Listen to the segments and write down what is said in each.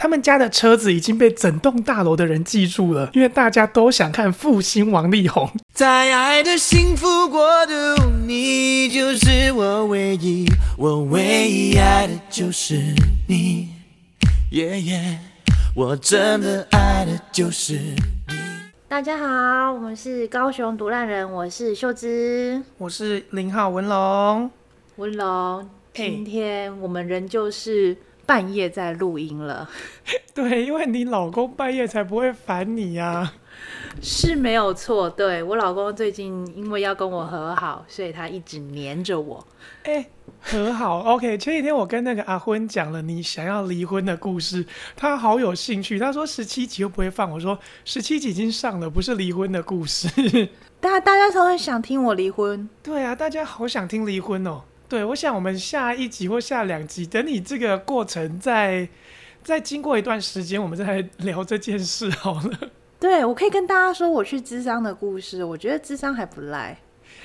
他们家的车子已经被整栋大楼的人记住了，因为大家都想看复兴王力宏。在爱的幸福国度，你就是我唯一，我唯一爱的就是你，耶耶，我真的爱的就是你。大家好，我们是高雄独烂人，我是秀芝，我是零号文龙，文龙，今天我们仍旧是。半夜在录音了，对，因为你老公半夜才不会烦你呀、啊，是没有错。对，我老公最近因为要跟我和好，所以他一直黏着我。哎、欸，和好，OK。前几天我跟那个阿昏讲了你想要离婚的故事，他好有兴趣。他说十七集又不会放，我说十七集已经上了，不是离婚的故事。大大家都很想听我离婚，对啊，大家好想听离婚哦。对，我想我们下一集或下两集，等你这个过程再再经过一段时间，我们再来 聊这件事好了。对，我可以跟大家说我去智商的故事，我觉得智商还不赖。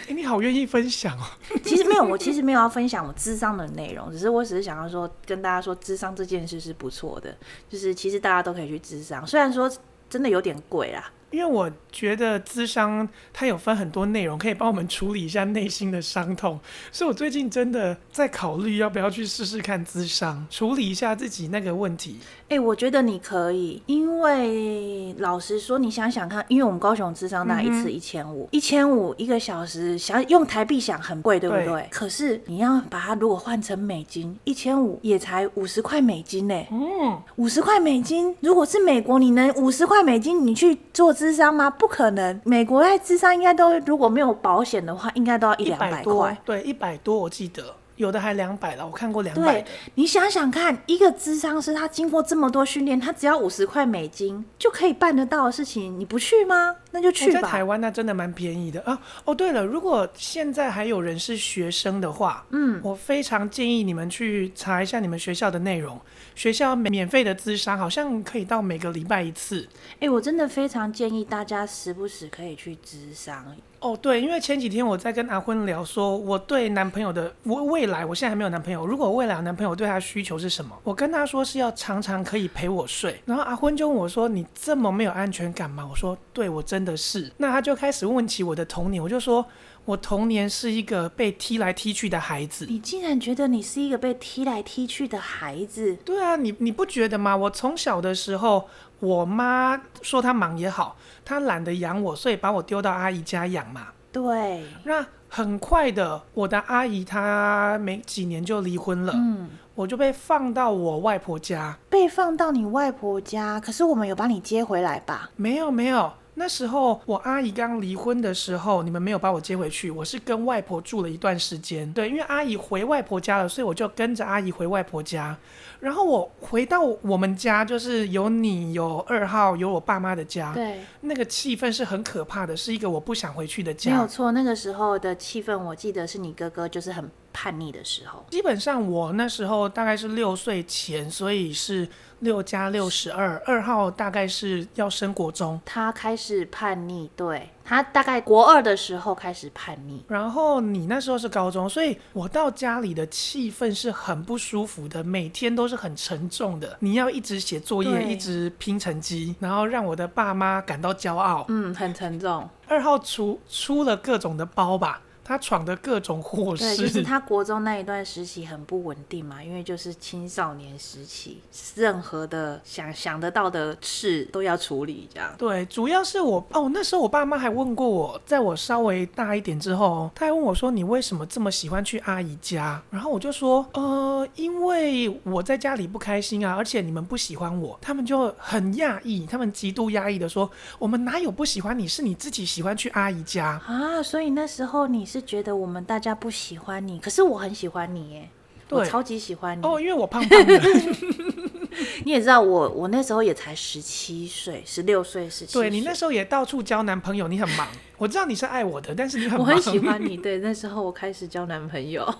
哎，你好愿意分享哦。其实没有，我其实没有要分享我智商的内容，只是我只是想要说跟大家说，智商这件事是不错的，就是其实大家都可以去智商，虽然说真的有点贵啦。因为我觉得咨商它有分很多内容，可以帮我们处理一下内心的伤痛，所以我最近真的在考虑要不要去试试看咨商，处理一下自己那个问题。哎、欸，我觉得你可以，因为老实说，你想想看，因为我们高雄智商那一次一千五，一千五一个小时，想用台币想很贵，对不对？对。可是你要把它如果换成美金，一千五也才五十块美金呢。嗯，五十块美金，如果是美国，你能五十块美金你去做智？商吗？不可能。美国在智商应该都如果没有保险的话，应该都要一两百块。对，一百多我记得。有的还两百了，我看过两百。对，你想想看，一个智商师他经过这么多训练，他只要五十块美金就可以办得到的事情，你不去吗？那就去吧。在台湾那真的蛮便宜的啊。哦，对了，如果现在还有人是学生的话，嗯，我非常建议你们去查一下你们学校的内容。学校免费的智商好像可以到每个礼拜一次。哎、欸，我真的非常建议大家时不时可以去智商。哦，对，因为前几天我在跟阿坤聊说，我对男朋友的我未来，我现在还没有男朋友。如果未来有男朋友，对他的需求是什么？我跟他说是要常常可以陪我睡。然后阿坤就问我说：“你这么没有安全感吗？”我说：“对，我真的是。”那他就开始问起我的童年，我就说我童年是一个被踢来踢去的孩子。你竟然觉得你是一个被踢来踢去的孩子？对啊，你你不觉得吗？我从小的时候。我妈说她忙也好，她懒得养我，所以把我丢到阿姨家养嘛。对。那很快的，我的阿姨她没几年就离婚了，嗯，我就被放到我外婆家。被放到你外婆家，可是我们有把你接回来吧？没有，没有。那时候我阿姨刚离婚的时候，你们没有把我接回去，我是跟外婆住了一段时间。对，因为阿姨回外婆家了，所以我就跟着阿姨回外婆家。然后我回到我们家，就是有你，有二号，有我爸妈的家。对，那个气氛是很可怕的，是一个我不想回去的家。没有错，那个时候的气氛，我记得是你哥哥就是很叛逆的时候。基本上我那时候大概是六岁前，所以是。六加六十二，二号大概是要升国中，他开始叛逆，对，他大概国二的时候开始叛逆，然后你那时候是高中，所以我到家里的气氛是很不舒服的，每天都是很沉重的，你要一直写作业，一直拼成绩，然后让我的爸妈感到骄傲，嗯，很沉重。二号出出了各种的包吧。他闯的各种祸事，对，就是他国中那一段时期很不稳定嘛，因为就是青少年时期，任何的想想得到的事都要处理，这样。对，主要是我哦，那时候我爸妈还问过我，在我稍微大一点之后，他还问我说：“你为什么这么喜欢去阿姨家？”然后我就说：“呃，因为我在家里不开心啊，而且你们不喜欢我。”他们就很讶异，他们极度压抑的说：“我们哪有不喜欢你？是你自己喜欢去阿姨家啊！”所以那时候你是。是觉得我们大家不喜欢你，可是我很喜欢你耶，我超级喜欢你哦，因为我胖胖的。你也知道我，我那时候也才十七岁，十六岁，十七岁。对，你那时候也到处交男朋友，你很忙。我知道你是爱我的，但是你很忙。我很喜欢你，对，那时候我开始交男朋友。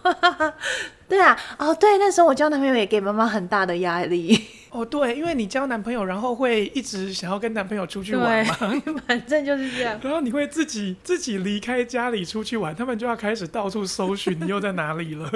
对啊，哦，对，那时候我交男朋友也给妈妈很大的压力。哦，对，因为你交男朋友，然后会一直想要跟男朋友出去玩嘛，反正就是这样。然后你会自己自己离开家里出去玩，他们就要开始到处搜寻你又在哪里了。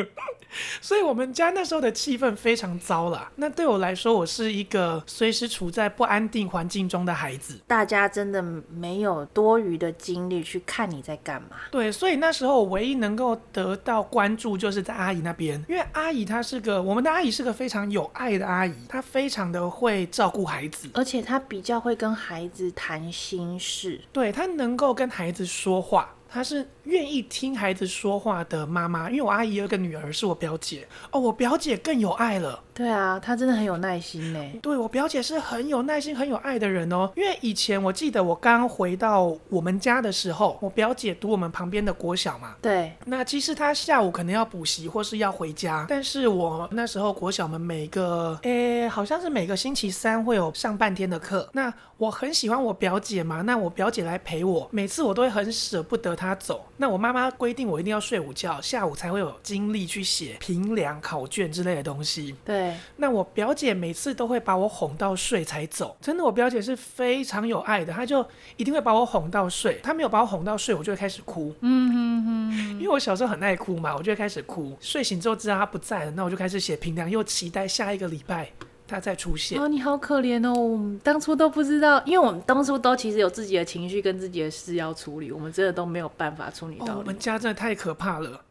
所以我们家那时候的气氛非常糟啦。那对我来说。说我是一个随时处在不安定环境中的孩子。大家真的没有多余的精力去看你在干嘛。对，所以那时候我唯一能够得到关注就是在阿姨那边，因为阿姨她是个我们的阿姨是个非常有爱的阿姨，她非常的会照顾孩子，而且她比较会跟孩子谈心事。对，她能够跟孩子说话。她是愿意听孩子说话的妈妈，因为我阿姨有个女儿是我表姐哦，我表姐更有爱了。对啊，她真的很有耐心呢。对，我表姐是很有耐心、很有爱的人哦。因为以前我记得我刚回到我们家的时候，我表姐读我们旁边的国小嘛。对。那其实她下午可能要补习或是要回家，但是我那时候国小们每个诶，好像是每个星期三会有上半天的课。那我很喜欢我表姐嘛，那我表姐来陪我，每次我都会很舍不得她走。那我妈妈规定我一定要睡午觉，下午才会有精力去写评量、考卷之类的东西。对。那我表姐每次都会把我哄到睡才走，真的，我表姐是非常有爱的，她就一定会把我哄到睡。她没有把我哄到睡，我就会开始哭。嗯嗯嗯。因为我小时候很爱哭嘛，我就会开始哭。睡醒之后知道她不在了，那我就开始写评量，又期待下一个礼拜。他再出现哦，你好可怜哦！我们当初都不知道，因为我们当初都其实有自己的情绪跟自己的事要处理，我们真的都没有办法处理到。哦，我们家真的太可怕了。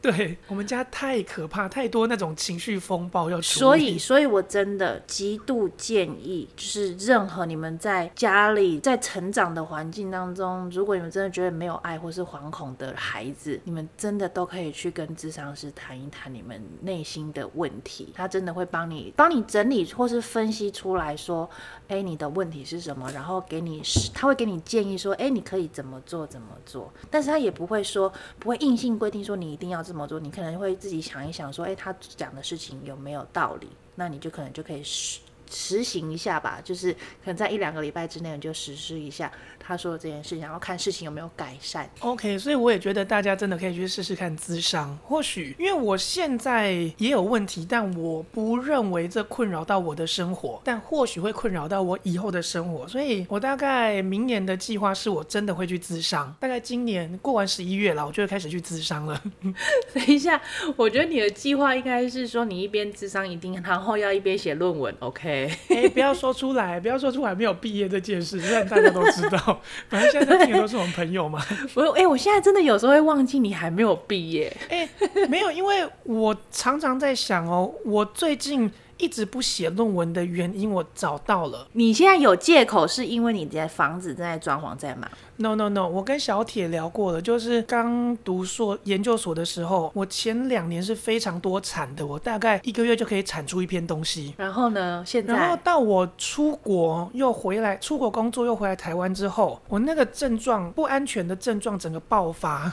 对，我们家太可怕，太多那种情绪风暴要出。所以，所以我真的极度建议，就是任何你们在家里在成长的环境当中，如果你们真的觉得没有爱或是惶恐的孩子，你们真的都可以去跟智商师谈一谈你们内心的问题，他真的会帮你帮你整理或是分析出来说，哎，你的问题是什么，然后给你他会给你建议说，哎，你可以怎么做怎么做，但是他也不会说不会硬性规定说你。一定要这么做，你可能会自己想一想，说，哎，他讲的事情有没有道理？那你就可能就可以实实行一下吧，就是可能在一两个礼拜之内你就实施一下。他说的这件事情，然后看事情有没有改善。OK，所以我也觉得大家真的可以去试试看咨商。或许因为我现在也有问题，但我不认为这困扰到我的生活，但或许会困扰到我以后的生活。所以我大概明年的计划是我真的会去咨商。大概今年过完十一月了，我就会开始去咨商了。等一下，我觉得你的计划应该是说你一边咨商一定，然后要一边写论文。OK，哎，不要说出来，不要说出来没有毕业这件事，让大家都知道。反正现在听的都是我们朋友嘛。我哎、欸，我现在真的有时候会忘记你还没有毕业。哎、欸，没有，因为我常常在想哦，我最近一直不写论文的原因，我找到了。你现在有借口是因为你在房子正在装潢在忙。No no no，我跟小铁聊过了，就是刚读硕研究所的时候，我前两年是非常多产的，我大概一个月就可以产出一篇东西。然后呢，现在，然后到我出国又回来，出国工作又回来台湾之后，我那个症状不安全的症状整个爆发。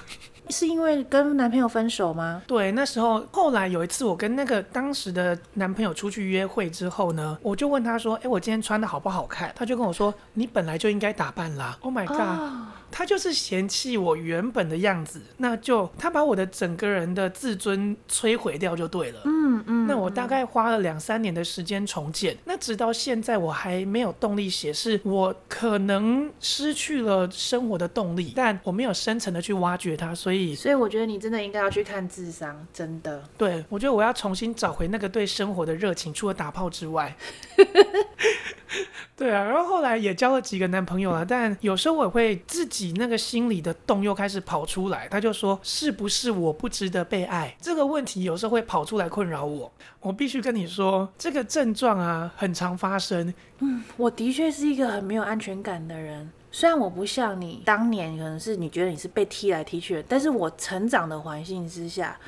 是因为跟男朋友分手吗？对，那时候后来有一次我跟那个当时的男朋友出去约会之后呢，我就问他说：“哎，我今天穿的好不好看？”他就跟我说：“你本来就应该打扮啦。”Oh my god！哦他就是嫌弃我原本的样子，那就他把我的整个人的自尊摧毁掉就对了。嗯嗯。那我大概花了两三年的时间重建，那直到现在我还没有动力写，是我可能失去了生活的动力，但我没有深层的去挖掘它，所以所以我觉得你真的应该要去看智商，真的。对，我觉得我要重新找回那个对生活的热情，除了打炮之外。对啊，然后后来也交了几个男朋友了，但有时候我会自己那个心里的洞又开始跑出来，他就说是不是我不值得被爱？这个问题有时候会跑出来困扰我。我必须跟你说，这个症状啊很常发生。嗯，我的确是一个很没有安全感的人，虽然我不像你当年可能是你觉得你是被踢来踢去的，但是我成长的环境之下。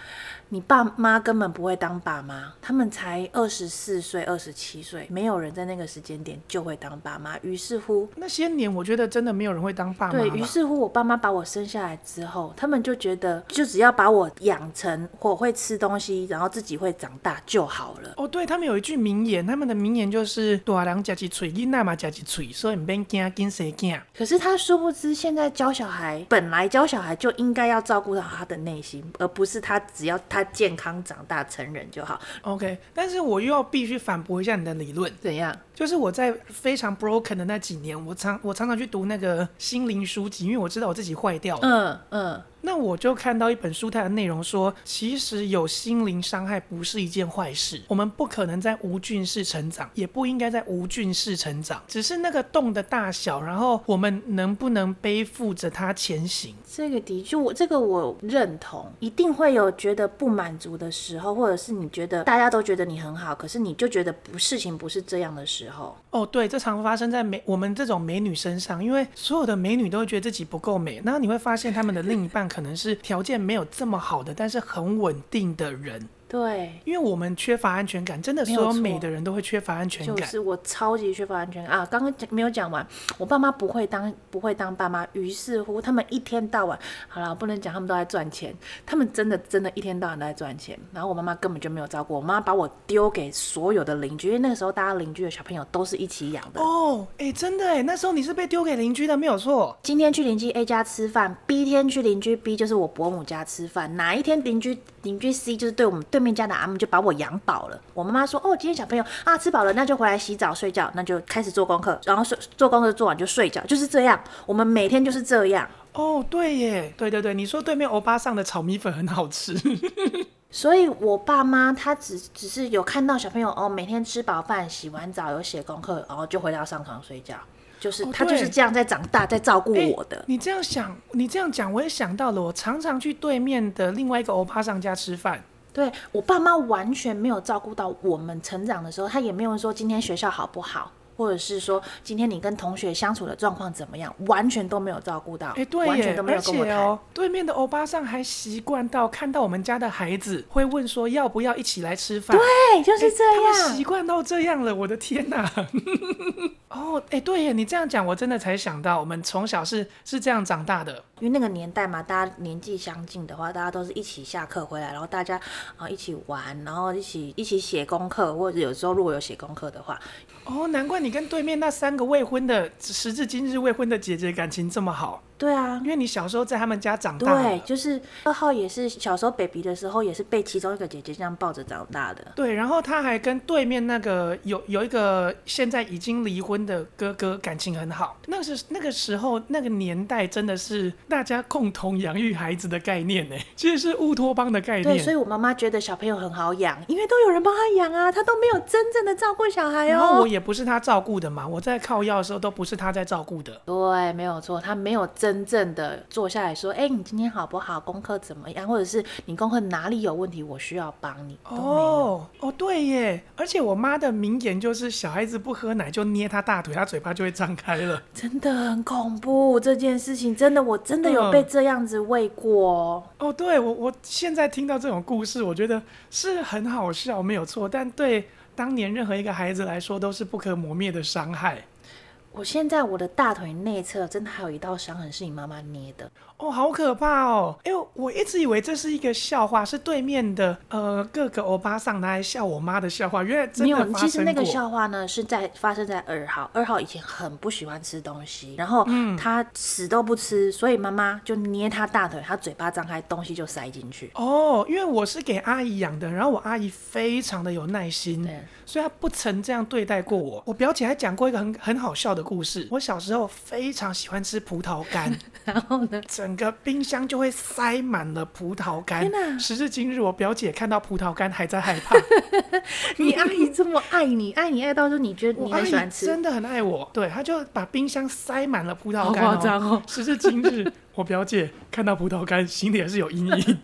你爸妈根本不会当爸妈，他们才二十四岁、二十七岁，没有人在那个时间点就会当爸妈。于是乎，那些年我觉得真的没有人会当爸妈。对，于是乎，我爸妈把我生下来之后，他们就觉得，就只要把我养成我会吃东西，然后自己会长大就好了。哦，对，他们有一句名言，他们的名言就是“大人吃一嘴，囡仔嘛吃一嘴”，所以唔免惊，惊谁惊？可是他殊不知，现在教小孩，本来教小孩就应该要照顾到他的内心，而不是他只要他。他健康长大成人就好，OK。但是我又要必须反驳一下你的理论，怎样？就是我在非常 broken 的那几年，我常我常常去读那个心灵书籍，因为我知道我自己坏掉了。嗯嗯。那我就看到一本书，它的内容说，其实有心灵伤害不是一件坏事。我们不可能在无菌室成长，也不应该在无菌室成长，只是那个洞的大小，然后我们能不能背负着它前行？这个的确，我这个我认同，一定会有觉得不满足的时候，或者是你觉得大家都觉得你很好，可是你就觉得不事情不是这样的时候。哦，对，这常发生在美我们这种美女身上，因为所有的美女都会觉得自己不够美，然后你会发现他们的另一半可可能是条件没有这么好的，但是很稳定的人。对，因为我们缺乏安全感，真的所有美的人都会缺乏安全感。就是我超级缺乏安全感啊！刚刚没有讲完，我爸妈不会当不会当爸妈，于是乎他们一天到晚，好了，不能讲他们都在赚钱，他们真的真的一天到晚都在赚钱。然后我妈妈根本就没有照顾我，妈妈把我丢给所有的邻居，因为那个时候大家邻居的小朋友都是一起养的。哦，哎，真的哎，那时候你是被丢给邻居的，没有错。今天去邻居 A 家吃饭，B 天去邻居 B，就是我伯母家吃饭，哪一天邻居邻居 C 就是对我们对面家的阿姆就把我养饱了。我妈妈说：“哦，今天小朋友啊吃饱了，那就回来洗澡睡觉，那就开始做功课，然后睡做功课做完就睡觉，就是这样。我们每天就是这样。”哦，对耶，对对对，你说对面欧巴上的炒米粉很好吃，所以我爸妈他只只是有看到小朋友哦，每天吃饱饭、洗完澡、有写功课，然后就回到上床睡觉。就是、哦、他就是这样在长大，在照顾我的。你这样想，你这样讲，我也想到了。我常常去对面的另外一个欧巴上家吃饭。对，我爸妈完全没有照顾到我们成长的时候，他也没有说今天学校好不好。或者是说，今天你跟同学相处的状况怎么样？完全都没有照顾到，哎，对，完全都没有跟我谈。哦，对面的欧巴桑还习惯到看到我们家的孩子会问说要不要一起来吃饭。对，就是这样。他们习惯到这样了，我的天哪！哦，哎，对耶，你这样讲，我真的才想到，我们从小是是这样长大的。因为那个年代嘛，大家年纪相近的话，大家都是一起下课回来，然后大家啊一起玩，然后一起一起写功课，或者有时候如果有写功课的话。哦，难怪你跟对面那三个未婚的，时至今日未婚的姐姐感情这么好。对啊，因为你小时候在他们家长大。对，就是二号也是小时候 baby 的时候，也是被其中一个姐姐这样抱着长大的。对，然后他还跟对面那个有有一个现在已经离婚的哥哥感情很好。那是那个时候那个年代真的是大家共同养育孩子的概念呢，其实是乌托邦的概念。对，所以我妈妈觉得小朋友很好养，因为都有人帮他养啊，他都没有真正的照顾小孩哦。然后我也不是他照顾的嘛，我在靠药的时候都不是他在照顾的。对，没有错，他没有真正的。坐下来说，哎、欸，你今天好不好？功课怎么样？或者是你功课哪里有问题，我需要帮你。哦哦，对耶！而且我妈的名言就是：小孩子不喝奶就捏他大腿，他嘴巴就会张开了。真的很恐怖，这件事情真的，我真的有被这样子喂过。嗯、哦，对我，我现在听到这种故事，我觉得是很好笑，没有错。但对当年任何一个孩子来说，都是不可磨灭的伤害。我现在我的大腿内侧真的还有一道伤痕，是你妈妈捏的。哦，好可怕哦！因为我一直以为这是一个笑话，是对面的呃各个欧巴桑拿来笑我妈的笑话。原来真的。没有，其实那个笑话呢是在发生在二号。二号以前很不喜欢吃东西，然后他死都不吃，所以妈妈就捏他大腿，他嘴巴张开，东西就塞进去。哦，因为我是给阿姨养的，然后我阿姨非常的有耐心，所以她不曾这样对待过我。我表姐还讲过一个很很好笑的故事。我小时候非常喜欢吃葡萄干，然后呢，整个冰箱就会塞满了葡萄干。时至今日，我表姐看到葡萄干还在害怕。你阿姨这么爱你，爱你爱到就你觉得你很喜欢吃，真的很爱我。对，她就把冰箱塞满了葡萄干哦。哦时至今日，我表姐看到葡萄干，心里还是有阴影。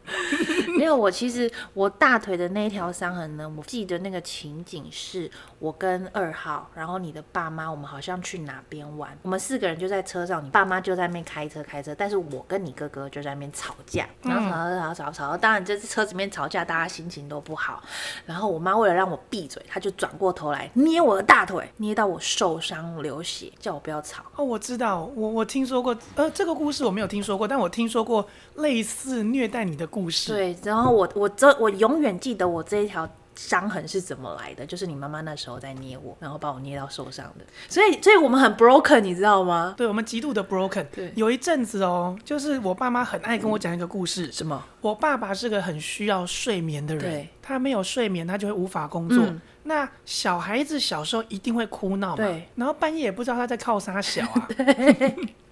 没有，我其实我大腿的那一条伤痕呢，我记得那个情景是我跟二号，然后你的爸妈，我们好像去哪边玩，我们四个人就在车上，你爸妈就在那边开车开车，但是我跟你哥哥就在那边吵架，然后吵吵吵吵吵，当然这次车子里面吵架，大家心情都不好，然后我妈为了让我闭嘴，她就转过头来捏我的大腿，捏到我受伤流血，叫我不要吵。哦，我知道，我我听说过，呃，这个故事我没有听说过，但我听说过类似虐待你的故事。对。然后我我这我永远记得我这一条伤痕是怎么来的，就是你妈妈那时候在捏我，然后把我捏到受伤的。所以所以我们很 broken，你知道吗？对，我们极度的 broken。对，有一阵子哦，就是我爸妈很爱跟我讲一个故事。什么？我爸爸是个很需要睡眠的人，对，他没有睡眠，他就会无法工作。嗯。那小孩子小时候一定会哭闹嘛，对，然后半夜也不知道他在靠啥小啊。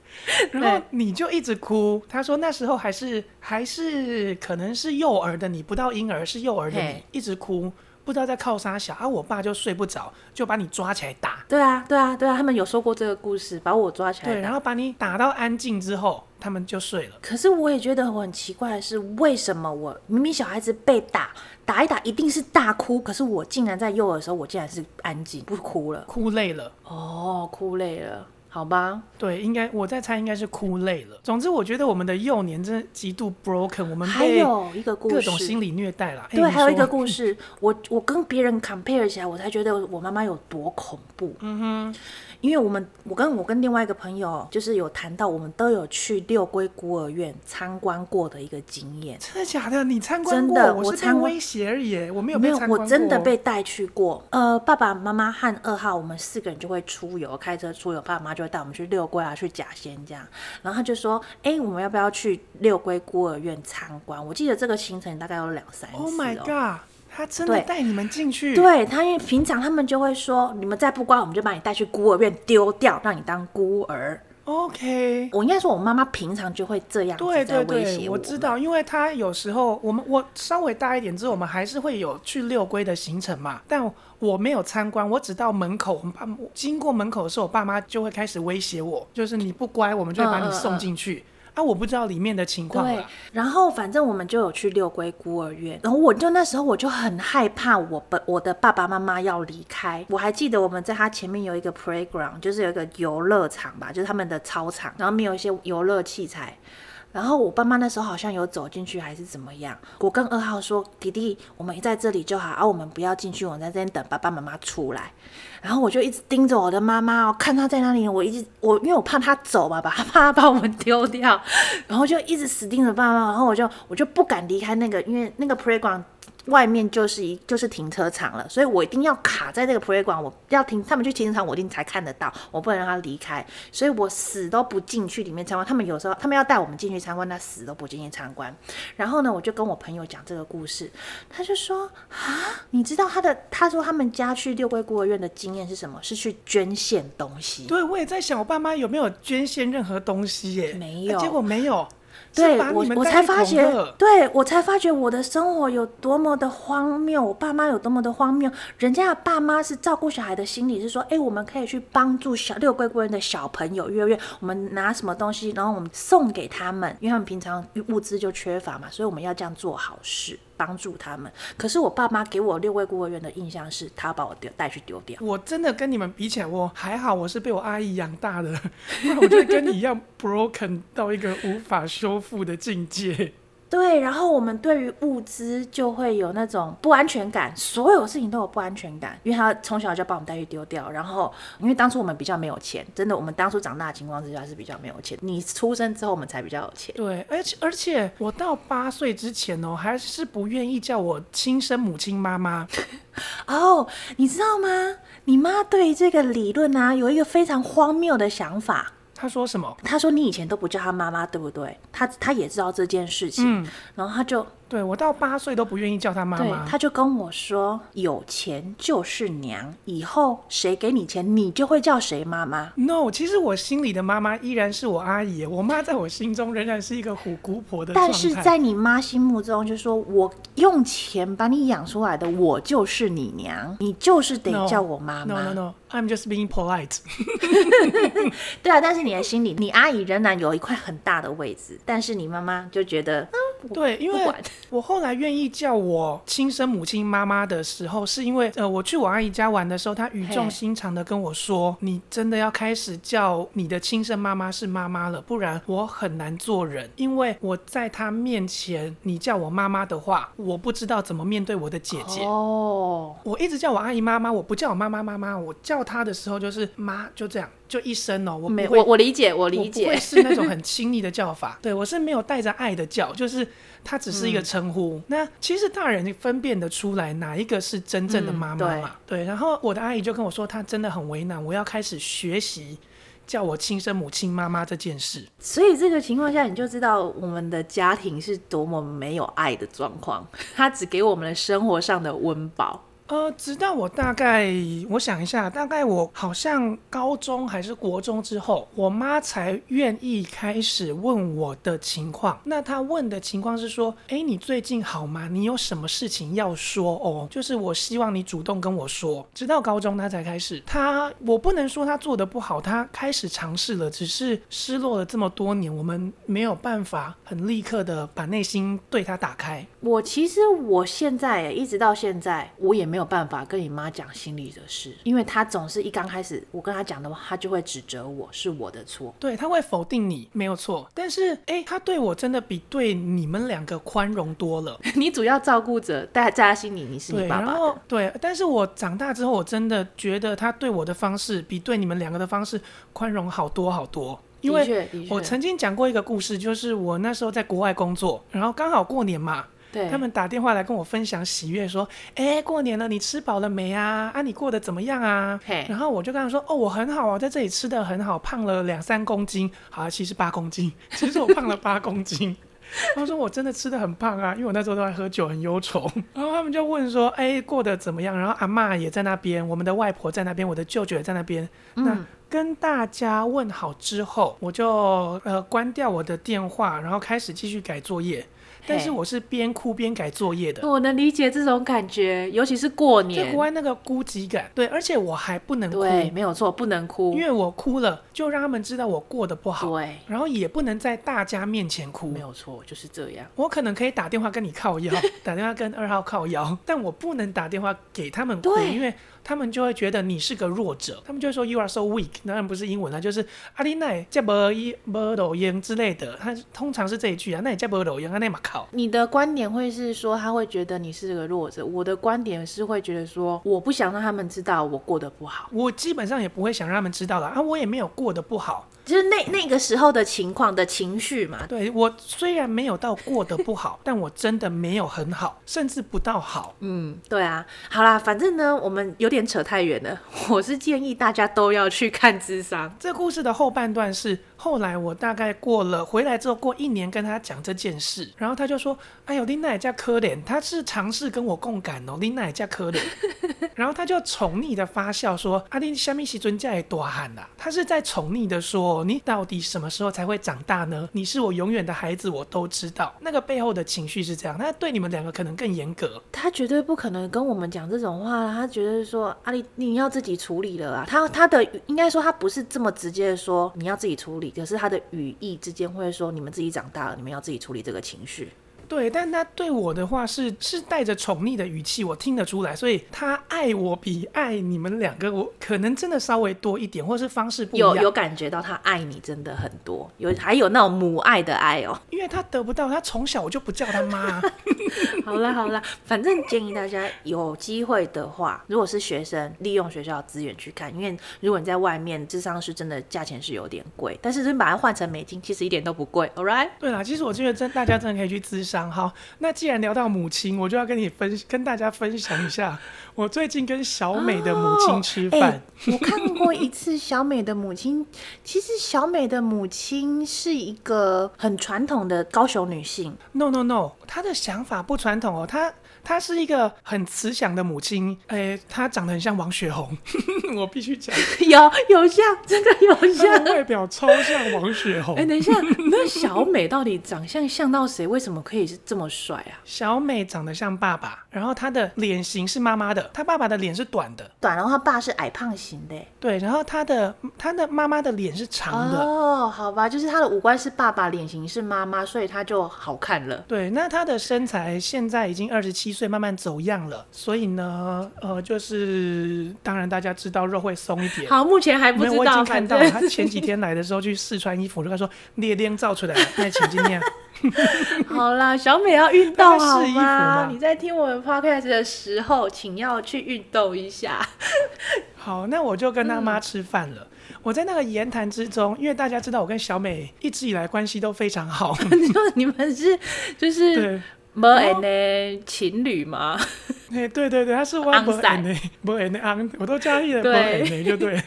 对 然后你就一直哭。他说那时候还是还是可能是幼儿的你，不到婴儿是幼儿的你，一直哭，不知道在靠啥小。啊，我爸就睡不着，就把你抓起来打。对啊，对啊，对啊，他们有说过这个故事，把我抓起来。对，然后把你打到安静之后，他们就睡了。可是我也觉得我很奇怪的是，为什么我明明小孩子被打，打一打一定是大哭，可是我竟然在幼儿的时候，我竟然是安静不哭了，哭累了。哦，哭累了。好吧，对，应该我在猜，应该是哭累了。总之，我觉得我们的幼年真的极度 broken，我们还有一个故事，各种心理虐待啦。对，还有一个故事，我我跟别人 compare 起来，我才觉得我妈妈有多恐怖。嗯哼。因为我们，我跟我跟另外一个朋友，就是有谈到，我们都有去六龟孤儿院参观过的一个经验。真的假的？你参观过？真的，我是被威胁而已，我没有被参观过。没有，我真的被带去过。呃，爸爸妈妈和二号，我们四个人就会出游，开车出游，爸爸妈妈就会带我们去六龟啊，去甲仙这样。然后他就说：“哎，我们要不要去六龟孤儿院参观？”我记得这个行程大概有两三次。Oh my god！他真的带你们进去？对，对他，因为平常他们就会说，你们再不乖，我们就把你带去孤儿院丢掉，让你当孤儿。OK，我应该说，我妈妈平常就会这样。对对对，我知道，因为她有时候我们我稍微大一点之后，我们还是会有去六龟的行程嘛，但我没有参观，我只到门口，我们爸经过门口的时候，我爸妈就会开始威胁我，就是你不乖，我们就会把你送进去。嗯嗯嗯啊，我不知道里面的情况。对，然后反正我们就有去六龟孤儿院，然后我就那时候我就很害怕我，我爸我的爸爸妈妈要离开。我还记得我们在他前面有一个 playground，就是有一个游乐场吧，就是他们的操场，然后面有一些游乐器材。然后我爸妈那时候好像有走进去还是怎么样。我跟二号说：“弟弟，我们在这里就好，啊、我们不要进去，我们在这边等爸爸妈妈出来。”然后我就一直盯着我的妈妈哦，看她在那里。我一直我因为我怕她走嘛，吧，怕她把我们丢掉，然后就一直死盯着爸妈。然后我就我就不敢离开那个，因为那个 playground。外面就是一就是停车场了，所以我一定要卡在这个 playground，我要停，他们去停车场，我一定才看得到，我不能让他离开，所以我死都不进去里面参观。他们有时候他们要带我们进去参观，他死都不进去参观。然后呢，我就跟我朋友讲这个故事，他就说啊，你知道他的，他说他们家去六龟孤儿院的经验是什么？是去捐献东西。对，我也在想，我爸妈有没有捐献任何东西耶？没有，结果没有。对我，我才发觉，对我才发觉我的生活有多么的荒谬，我爸妈有多么的荒谬。人家的爸妈是照顾小孩的心理，是说，哎，我们可以去帮助小六龟孤儿院的小朋友，月月，我们拿什么东西，然后我们送给他们，因为他们平常物资就缺乏嘛，所以我们要这样做好事。帮助他们，可是我爸妈给我六位孤儿院的印象是，他把我丢带去丢掉。我真的跟你们比起来，我还好，我是被我阿姨养大的，不然我就跟你一样 broken 到一个无法修复的境界。对，然后我们对于物资就会有那种不安全感，所有事情都有不安全感，因为他从小就把我们带去丢掉。然后，因为当初我们比较没有钱，真的，我们当初长大的情况之下是比较没有钱。你出生之后，我们才比较有钱。对，而且而且我到八岁之前哦，还是不愿意叫我亲生母亲妈妈。哦，oh, 你知道吗？你妈对于这个理论啊，有一个非常荒谬的想法。他说什么？他说你以前都不叫他妈妈，对不对？他他也知道这件事情，嗯、然后他就。对，我到八岁都不愿意叫他妈妈，他就跟我说：“有钱就是娘，以后谁给你钱，你就会叫谁妈妈。” No，其实我心里的妈妈依然是我阿姨，我妈在我心中仍然是一个虎姑婆的。但是在你妈心目中，就说我用钱把你养出来的，我就是你娘，你就是得叫我妈妈。No no no, no, I'm just being polite。对啊，但是你的心里，你阿姨仍然有一块很大的位置，但是你妈妈就觉得。对，因为我后来愿意叫我亲生母亲妈妈的时候，是因为呃，我去我阿姨家玩的时候，她语重心长的跟我说：“你真的要开始叫你的亲生妈妈是妈妈了，不然我很难做人。因为我在她面前，你叫我妈妈的话，我不知道怎么面对我的姐姐。哦，oh. 我一直叫我阿姨妈妈，我不叫我妈妈妈妈，我叫她的时候就是妈，就这样。”就一生哦，我没我我理解我理解，不会是那种很亲昵的叫法，对，我是没有带着爱的叫，就是它只是一个称呼。嗯、那其实大人分辨得出来哪一个是真正的妈妈嘛？嗯、对，对。然后我的阿姨就跟我说，她真的很为难，我要开始学习叫我亲生母亲妈妈这件事。所以这个情况下，你就知道我们的家庭是多么没有爱的状况，他只给我们的生活上的温饱。呃，直到我大概我想一下，大概我好像高中还是国中之后，我妈才愿意开始问我的情况。那她问的情况是说，哎，你最近好吗？你有什么事情要说哦？就是我希望你主动跟我说。直到高中她才开始，她我不能说她做得不好，她开始尝试了，只是失落了这么多年，我们没有办法很立刻的把内心对她打开。我其实我现在一直到现在，我也没有办法跟你妈讲心里的事，因为她总是一刚开始我跟她讲的话，她就会指责我是我的错，对，她会否定你没有错，但是哎，她对我真的比对你们两个宽容多了。你主要照顾者，在在她心里你是你爸爸的。对，然后对，但是我长大之后，我真的觉得她对我的方式比对你们两个的方式宽容好多好多。因为我曾经讲过一个故事，就是我那时候在国外工作，然后刚好过年嘛。对，他们打电话来跟我分享喜悦，说：“哎，过年了，你吃饱了没啊？啊，你过得怎么样啊？”然后我就跟他说：“哦，我很好啊，在这里吃的很好，胖了两三公斤，好，其实八公斤，其实我胖了八公斤。”他说：“我真的吃的很胖啊，因为我那时候都在喝酒，很忧愁。”然后他们就问说：“哎，过得怎么样？”然后阿妈也在那边，我们的外婆在那边，我的舅舅也在那边。嗯、那跟大家问好之后，我就呃关掉我的电话，然后开始继续改作业。但是我是边哭边改作业的，我能理解这种感觉，尤其是过年，在国外那个孤寂感。对，而且我还不能哭，对，没有错，不能哭，因为我哭了，就让他们知道我过得不好。对，然后也不能在大家面前哭，没有错，就是这样。我可能可以打电话跟你靠腰，打电话跟二号靠腰，但我不能打电话给他们哭，因为。他们就会觉得你是个弱者，他们就会说 You are so weak。当然不是英文啊，就是阿丽奈加波一波抖音之类的，他通常是这一句啊。那你加波抖音啊，那么靠。你的观点会是说他会觉得你是个弱者，我的观点是会觉得说我不想让他们知道我过得不好。我基本上也不会想让他们知道了啊，我也没有过得不好。就是那那个时候的情况的情绪嘛。对，我虽然没有到过得不好，但我真的没有很好，甚至不到好。嗯，对啊。好啦，反正呢，我们有点扯太远了。我是建议大家都要去看智商。这故事的后半段是。后来我大概过了回来之后，过一年跟他讲这件事，然后他就说：“哎呦，你哪家可怜？他是尝试跟我共感哦，你哪家可怜？” 然后他就宠溺的发笑说：“阿弟虾米时阵才会大汉呐？”他是在宠溺的说：“你到底什么时候才会长大呢？你是我永远的孩子，我都知道。”那个背后的情绪是这样，他对你们两个可能更严格。他绝对不可能跟我们讲这种话，他觉得说：“阿力，你要自己处理了啊。”他他的应该说他不是这么直接的说你要自己处理。可是他的语义之间会说：“你们自己长大了，你们要自己处理这个情绪。”对，但他对我的话是是带着宠溺的语气，我听得出来，所以他爱我比爱你们两个，我可能真的稍微多一点，或是方式不一样。有有感觉到他爱你真的很多，有还有那种母爱的爱哦。因为他得不到，他从小我就不叫他妈。好了好了，反正建议大家有机会的话，如果是学生，利用学校资源去看，因为如果你在外面，智商是真的价钱是有点贵，但是你把它换成美金，其实一点都不贵。All right？对啦，其实我觉得真大家真的可以去咨商。好，那既然聊到母亲，我就要跟你分跟大家分享一下，我最近跟小美的母亲吃饭。哦欸。我看过一次小美的母亲，其实小美的母亲是一个很传统的高雄女性。No No No，她的想法不传统哦，她。她是一个很慈祥的母亲，哎、欸，她长得很像王雪红，我必须讲，有有像，真的有像，外表超像王雪红。哎、欸，等一下，那小美到底长相像到谁？为什么可以是这么帅啊？小美长得像爸爸，然后她的脸型是妈妈的，她爸爸的脸是短的，短，然后她爸是矮胖型的，对，然后她的她的妈妈的脸是长的。哦，好吧，就是她的五官是爸爸，脸型是妈妈，所以她就好看了。对，那她的身材现在已经二十七。岁慢慢走样了，所以呢，呃，就是当然大家知道肉会松一点。好，目前还不知道。我已经看到了，他前几天来的时候去试穿衣服，就跟他说裂链造出来，那请今天。好啦，小美要运动好吗？你在听我们 podcast 的时候，请要去运动一下。好，那我就跟他妈吃饭了。嗯、我在那个言谈之中，因为大家知道我跟小美一直以来关系都非常好。你说你们是就是对。无缘的情侣吗？哎，对对对，他是我无缘的，无缘的安，我都加一了无缘的就对了。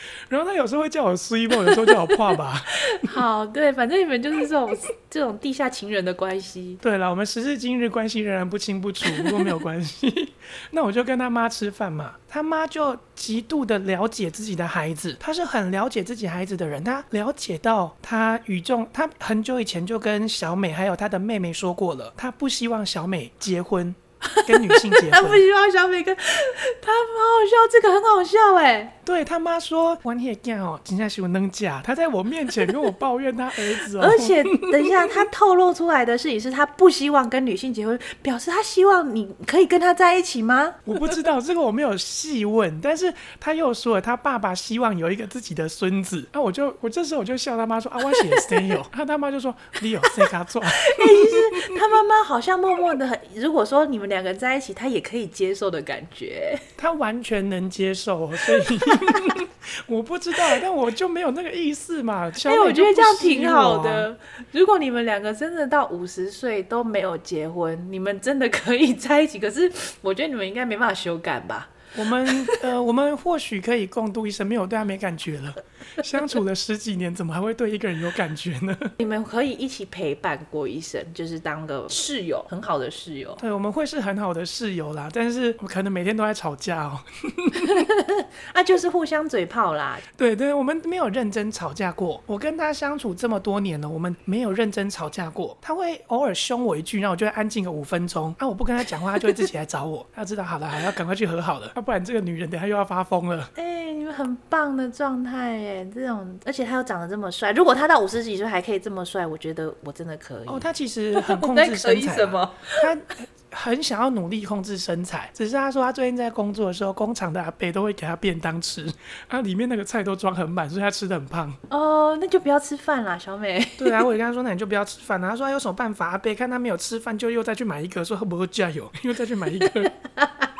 然后他有时候会叫我苏一梦，有时候叫我爸爸。好，对，反正你们就是这种 这种地下情人的关系。对了，我们时至今日关系仍然不清不楚，不过没有关系。那我就跟他妈吃饭嘛，他妈就极度的了解自己的孩子，他是很了解自己孩子的人，他了解到他与众，他很久以前就跟小美还有他的妹妹说过了，他不希望小美结婚。跟女性结 婚，他不希望小美跟他，好好笑，这个很好笑哎。对他妈说，玩野干哦，今天是我能嫁。他在我面前跟我抱怨他儿子哦。而且等一下，他透露出来的事情是他不希望跟女性结婚，表示他希望你可以跟他在一起吗？我不知道这个我没有细问，但是他又说了，他爸爸希望有一个自己的孙子。那、啊、我就我这时候我就笑他妈说啊，我写谁有？他他妈就说你有谁他做？哎，其实他妈妈好像默默的很，如果说你们两个人在一起，他也可以接受的感觉。他完全能接受，所以。我不知道，但我就没有那个意思嘛。因为、欸、我觉得这样挺好的。如果你们两个真的到五十岁都没有结婚，你们真的可以在一起。可是我觉得你们应该没办法修改吧。我们呃，我们或许可以共度一生，没有对他没感觉了。相处了十几年，怎么还会对一个人有感觉呢？你们可以一起陪伴过一生，就是当个室友，很好的室友。对，我们会是很好的室友啦，但是我可能每天都在吵架哦。啊，就是互相嘴炮啦。对对，我们没有认真吵架过。我跟他相处这么多年了，我们没有认真吵架过。他会偶尔凶我一句，然后我就会安静个五分钟。啊，我不跟他讲话，他就会自己来找我。他知道好了，还要赶快去和好了。不然这个女人等下又要发疯了。哎、欸，你们很棒的状态哎，这种，而且他又长得这么帅。如果他到五十几岁还可以这么帅，我觉得我真的可以。哦，他其实很控制身材。什么？他很想要努力控制身材，只是他说他最近在工作的时候，工厂的阿伯都会给他便当吃，他里面那个菜都装很满，所以他吃的很胖。哦，那就不要吃饭啦，小美。对啊，我也跟他说，那你就不要吃饭了。他说他有什么办法？阿伯看他没有吃饭，就又再去买一个，说喝不喝加油，又再去买一个。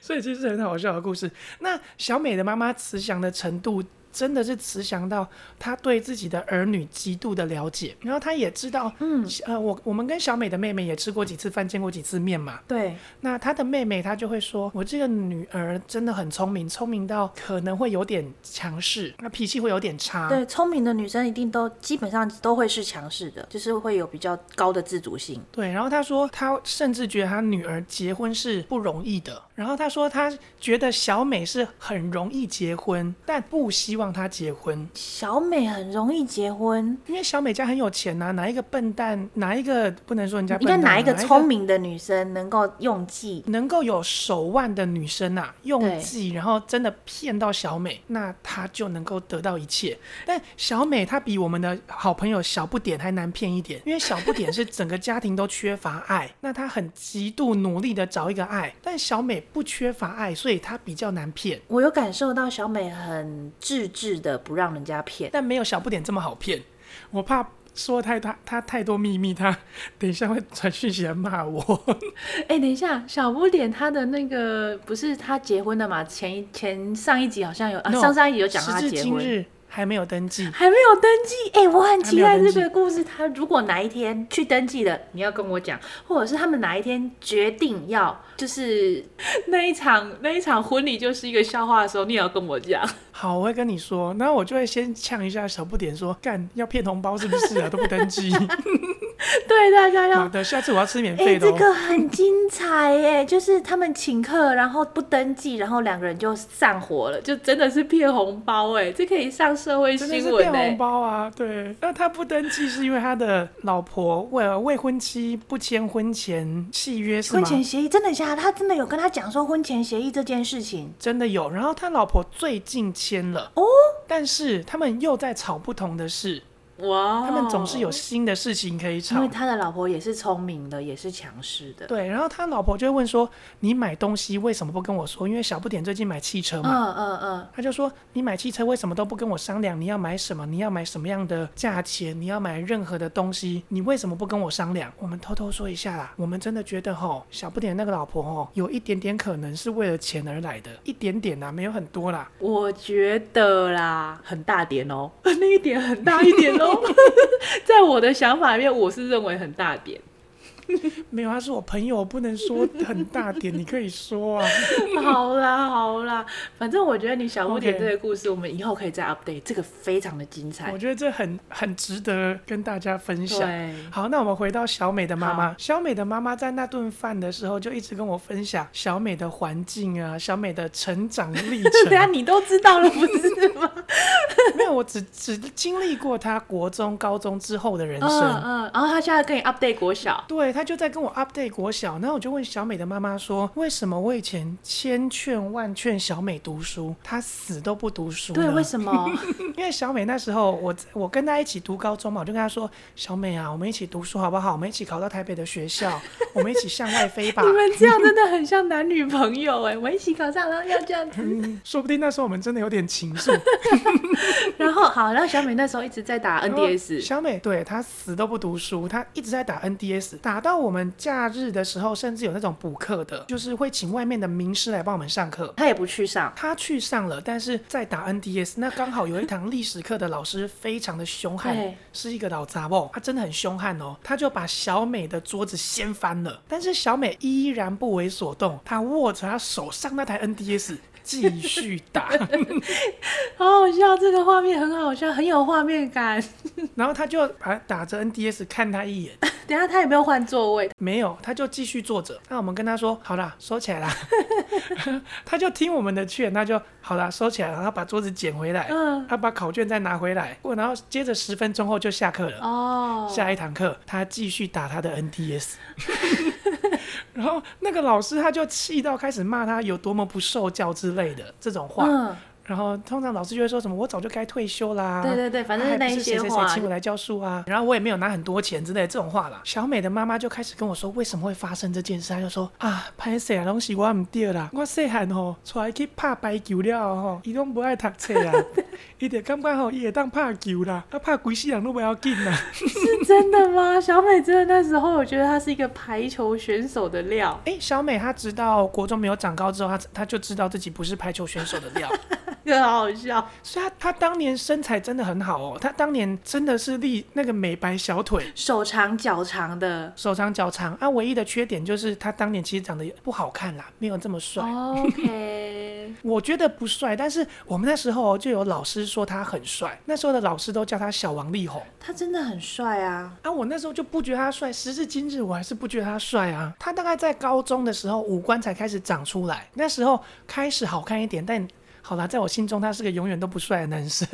所以这是很好笑的故事。那小美的妈妈慈祥的程度。真的是慈祥到他对自己的儿女极度的了解，然后他也知道，嗯，呃，我我们跟小美的妹妹也吃过几次饭，见过几次面嘛。对。那他的妹妹，她就会说，我这个女儿真的很聪明，聪明到可能会有点强势，那脾气会有点差。对，聪明的女生一定都基本上都会是强势的，就是会有比较高的自主性。对。然后他说，他甚至觉得他女儿结婚是不容易的。然后他说，他觉得小美是很容易结婚，但不希望她结婚。小美很容易结婚，因为小美家很有钱呐、啊。哪一个笨蛋，哪一个不能说人家笨蛋、啊？应该哪一个聪明的女生能够用计，能够有手腕的女生啊，用计，然后真的骗到小美，那她就能够得到一切。但小美她比我们的好朋友小不点还难骗一点，因为小不点是整个家庭都缺乏爱，那她很极度努力的找一个爱，但小美。不缺乏爱，所以她比较难骗。我有感受到小美很自制的不让人家骗，但没有小不点这么好骗。我怕说太他他太多秘密，他等一下会传讯息来骂我。哎、欸，等一下，小不点他的那个不是他结婚的嘛？前一前上一集好像有，no, 啊，上上一集有讲他结婚。还没有登记，还没有登记。哎、欸，我很期待这个故事。他如果哪一天去登记了，你要跟我讲，或者是他们哪一天决定要，就是 那一场那一场婚礼就是一个笑话的时候，你也要跟我讲。好，我会跟你说。然后我就会先呛一下小不点说，干要骗红包是不是啊？都不登记。对，大家要。好的，下次我要吃免费的、哦。哎、欸，这个很精彩耶！就是他们请客，然后不登记，然后两个人就散伙了，就真的是骗红包哎！这可以上社会新闻。真的是骗红包啊！对，那他不登记是因为他的老婆为了未婚妻不签婚前契约是吗？婚前协议真的假的？他真的有跟他讲说婚前协议这件事情？真的有。然后他老婆最近签了哦，但是他们又在吵不同的事。哇他们总是有新的事情可以吵。因为他的老婆也是聪明的，也是强势的。对，然后他老婆就会问说：“你买东西为什么不跟我说？”因为小不点最近买汽车嘛。嗯嗯嗯。他就说：“你买汽车为什么都不跟我商量？你要买什么？你要买什么样的价钱？你要买任何的东西，你为什么不跟我商量？”我们偷偷说一下啦，我们真的觉得吼，小不点那个老婆吼，有一点点可能是为了钱而来的，一点点啦，没有很多啦。我觉得啦，很大点哦，那一点很大一点哦。在我的想法里面，我是认为很大点。没有，他是我朋友，我不能说很大点，你可以说啊。好啦好啦，反正我觉得你小不点这个故事.我们以后可以再 update，这个非常的精彩。我觉得这很很值得跟大家分享。好，那我们回到小美的妈妈。小美的妈妈在那顿饭的时候就一直跟我分享小美的环境啊，小美的成长历程。对啊，你都知道了不是吗？没有，我只只经历过她国中、高中之后的人生。嗯，嗯，然后她现在跟你 update 国小。对，她就在跟我 update 国小。然后我就问小美的妈妈说：“为什么我以前千劝万劝小美读书，她死都不读书？”对，为什么？因为小美那时候我我跟她一起读高中嘛，我就跟她说：“小美啊，我们一起读书好不好？我们一起考到台北的学校，我们一起向外飞吧。”你们这样真的很像男女朋友哎，我们一起考上，然后要这样子。嗯，说不定那时候我们真的有点情愫。然后好，然后小美那时候一直在打 NDS。小美对她死都不读书，她一直在打 NDS，打到我们假日的时候，甚至有那种补课的，就是会请外面的名师来帮我们上课。他也不去上，他去上了，但是在打 NDS。那刚好有一堂历史课的老师非常的凶悍，是一个老杂某，他真的很凶悍哦。他就把小美的桌子掀翻了，但是小美依然不为所动，她握着她手上那台 NDS。继续打，好好笑，这个画面很好笑，很有画面感。然后他就把打着 NDS 看他一眼，等下他有没有换座位？没有，他就继续坐着。那我们跟他说好了，收起来啦。他就听我们的劝，那就好啦，收起来了。然后把桌子捡回来，嗯，他把考卷再拿回来，然后接着十分钟后就下课了。哦，下一堂课他继续打他的 NDS。然后那个老师他就气到开始骂他有多么不受教之类的这种话。嗯然后通常老师就会说什么，我早就该退休啦。对对对，反正是那些话。谁谁谁请我来教书啊？然后我也没有拿很多钱之类的这种话啦。小美的妈妈就开始跟我说，为什么会发生这件事？她就说啊，歹势啊，东西我唔对啦。我细汉吼出来去拍排球了吼，伊拢不爱读册啊，伊就感觉吼伊会当拍球啦，他拍规世人都不要紧啦。是真的吗？小美真的那时候，我觉得她是一个排球选手的料。哎，小美她直到国中没有长高之后，她她就知道自己不是排球选手的料。这个好好笑，所以他他当年身材真的很好哦，他当年真的是立那个美白小腿，手长脚长的，手长脚长啊。唯一的缺点就是他当年其实长得也不好看啦，没有这么帅。OK，我觉得不帅，但是我们那时候就有老师说他很帅，那时候的老师都叫他小王力宏，他真的很帅啊。啊，我那时候就不觉得他帅，时至今日我还是不觉得他帅啊。他大概在高中的时候五官才开始长出来，那时候开始好看一点，但。好啦，在我心中他是个永远都不帅的男生。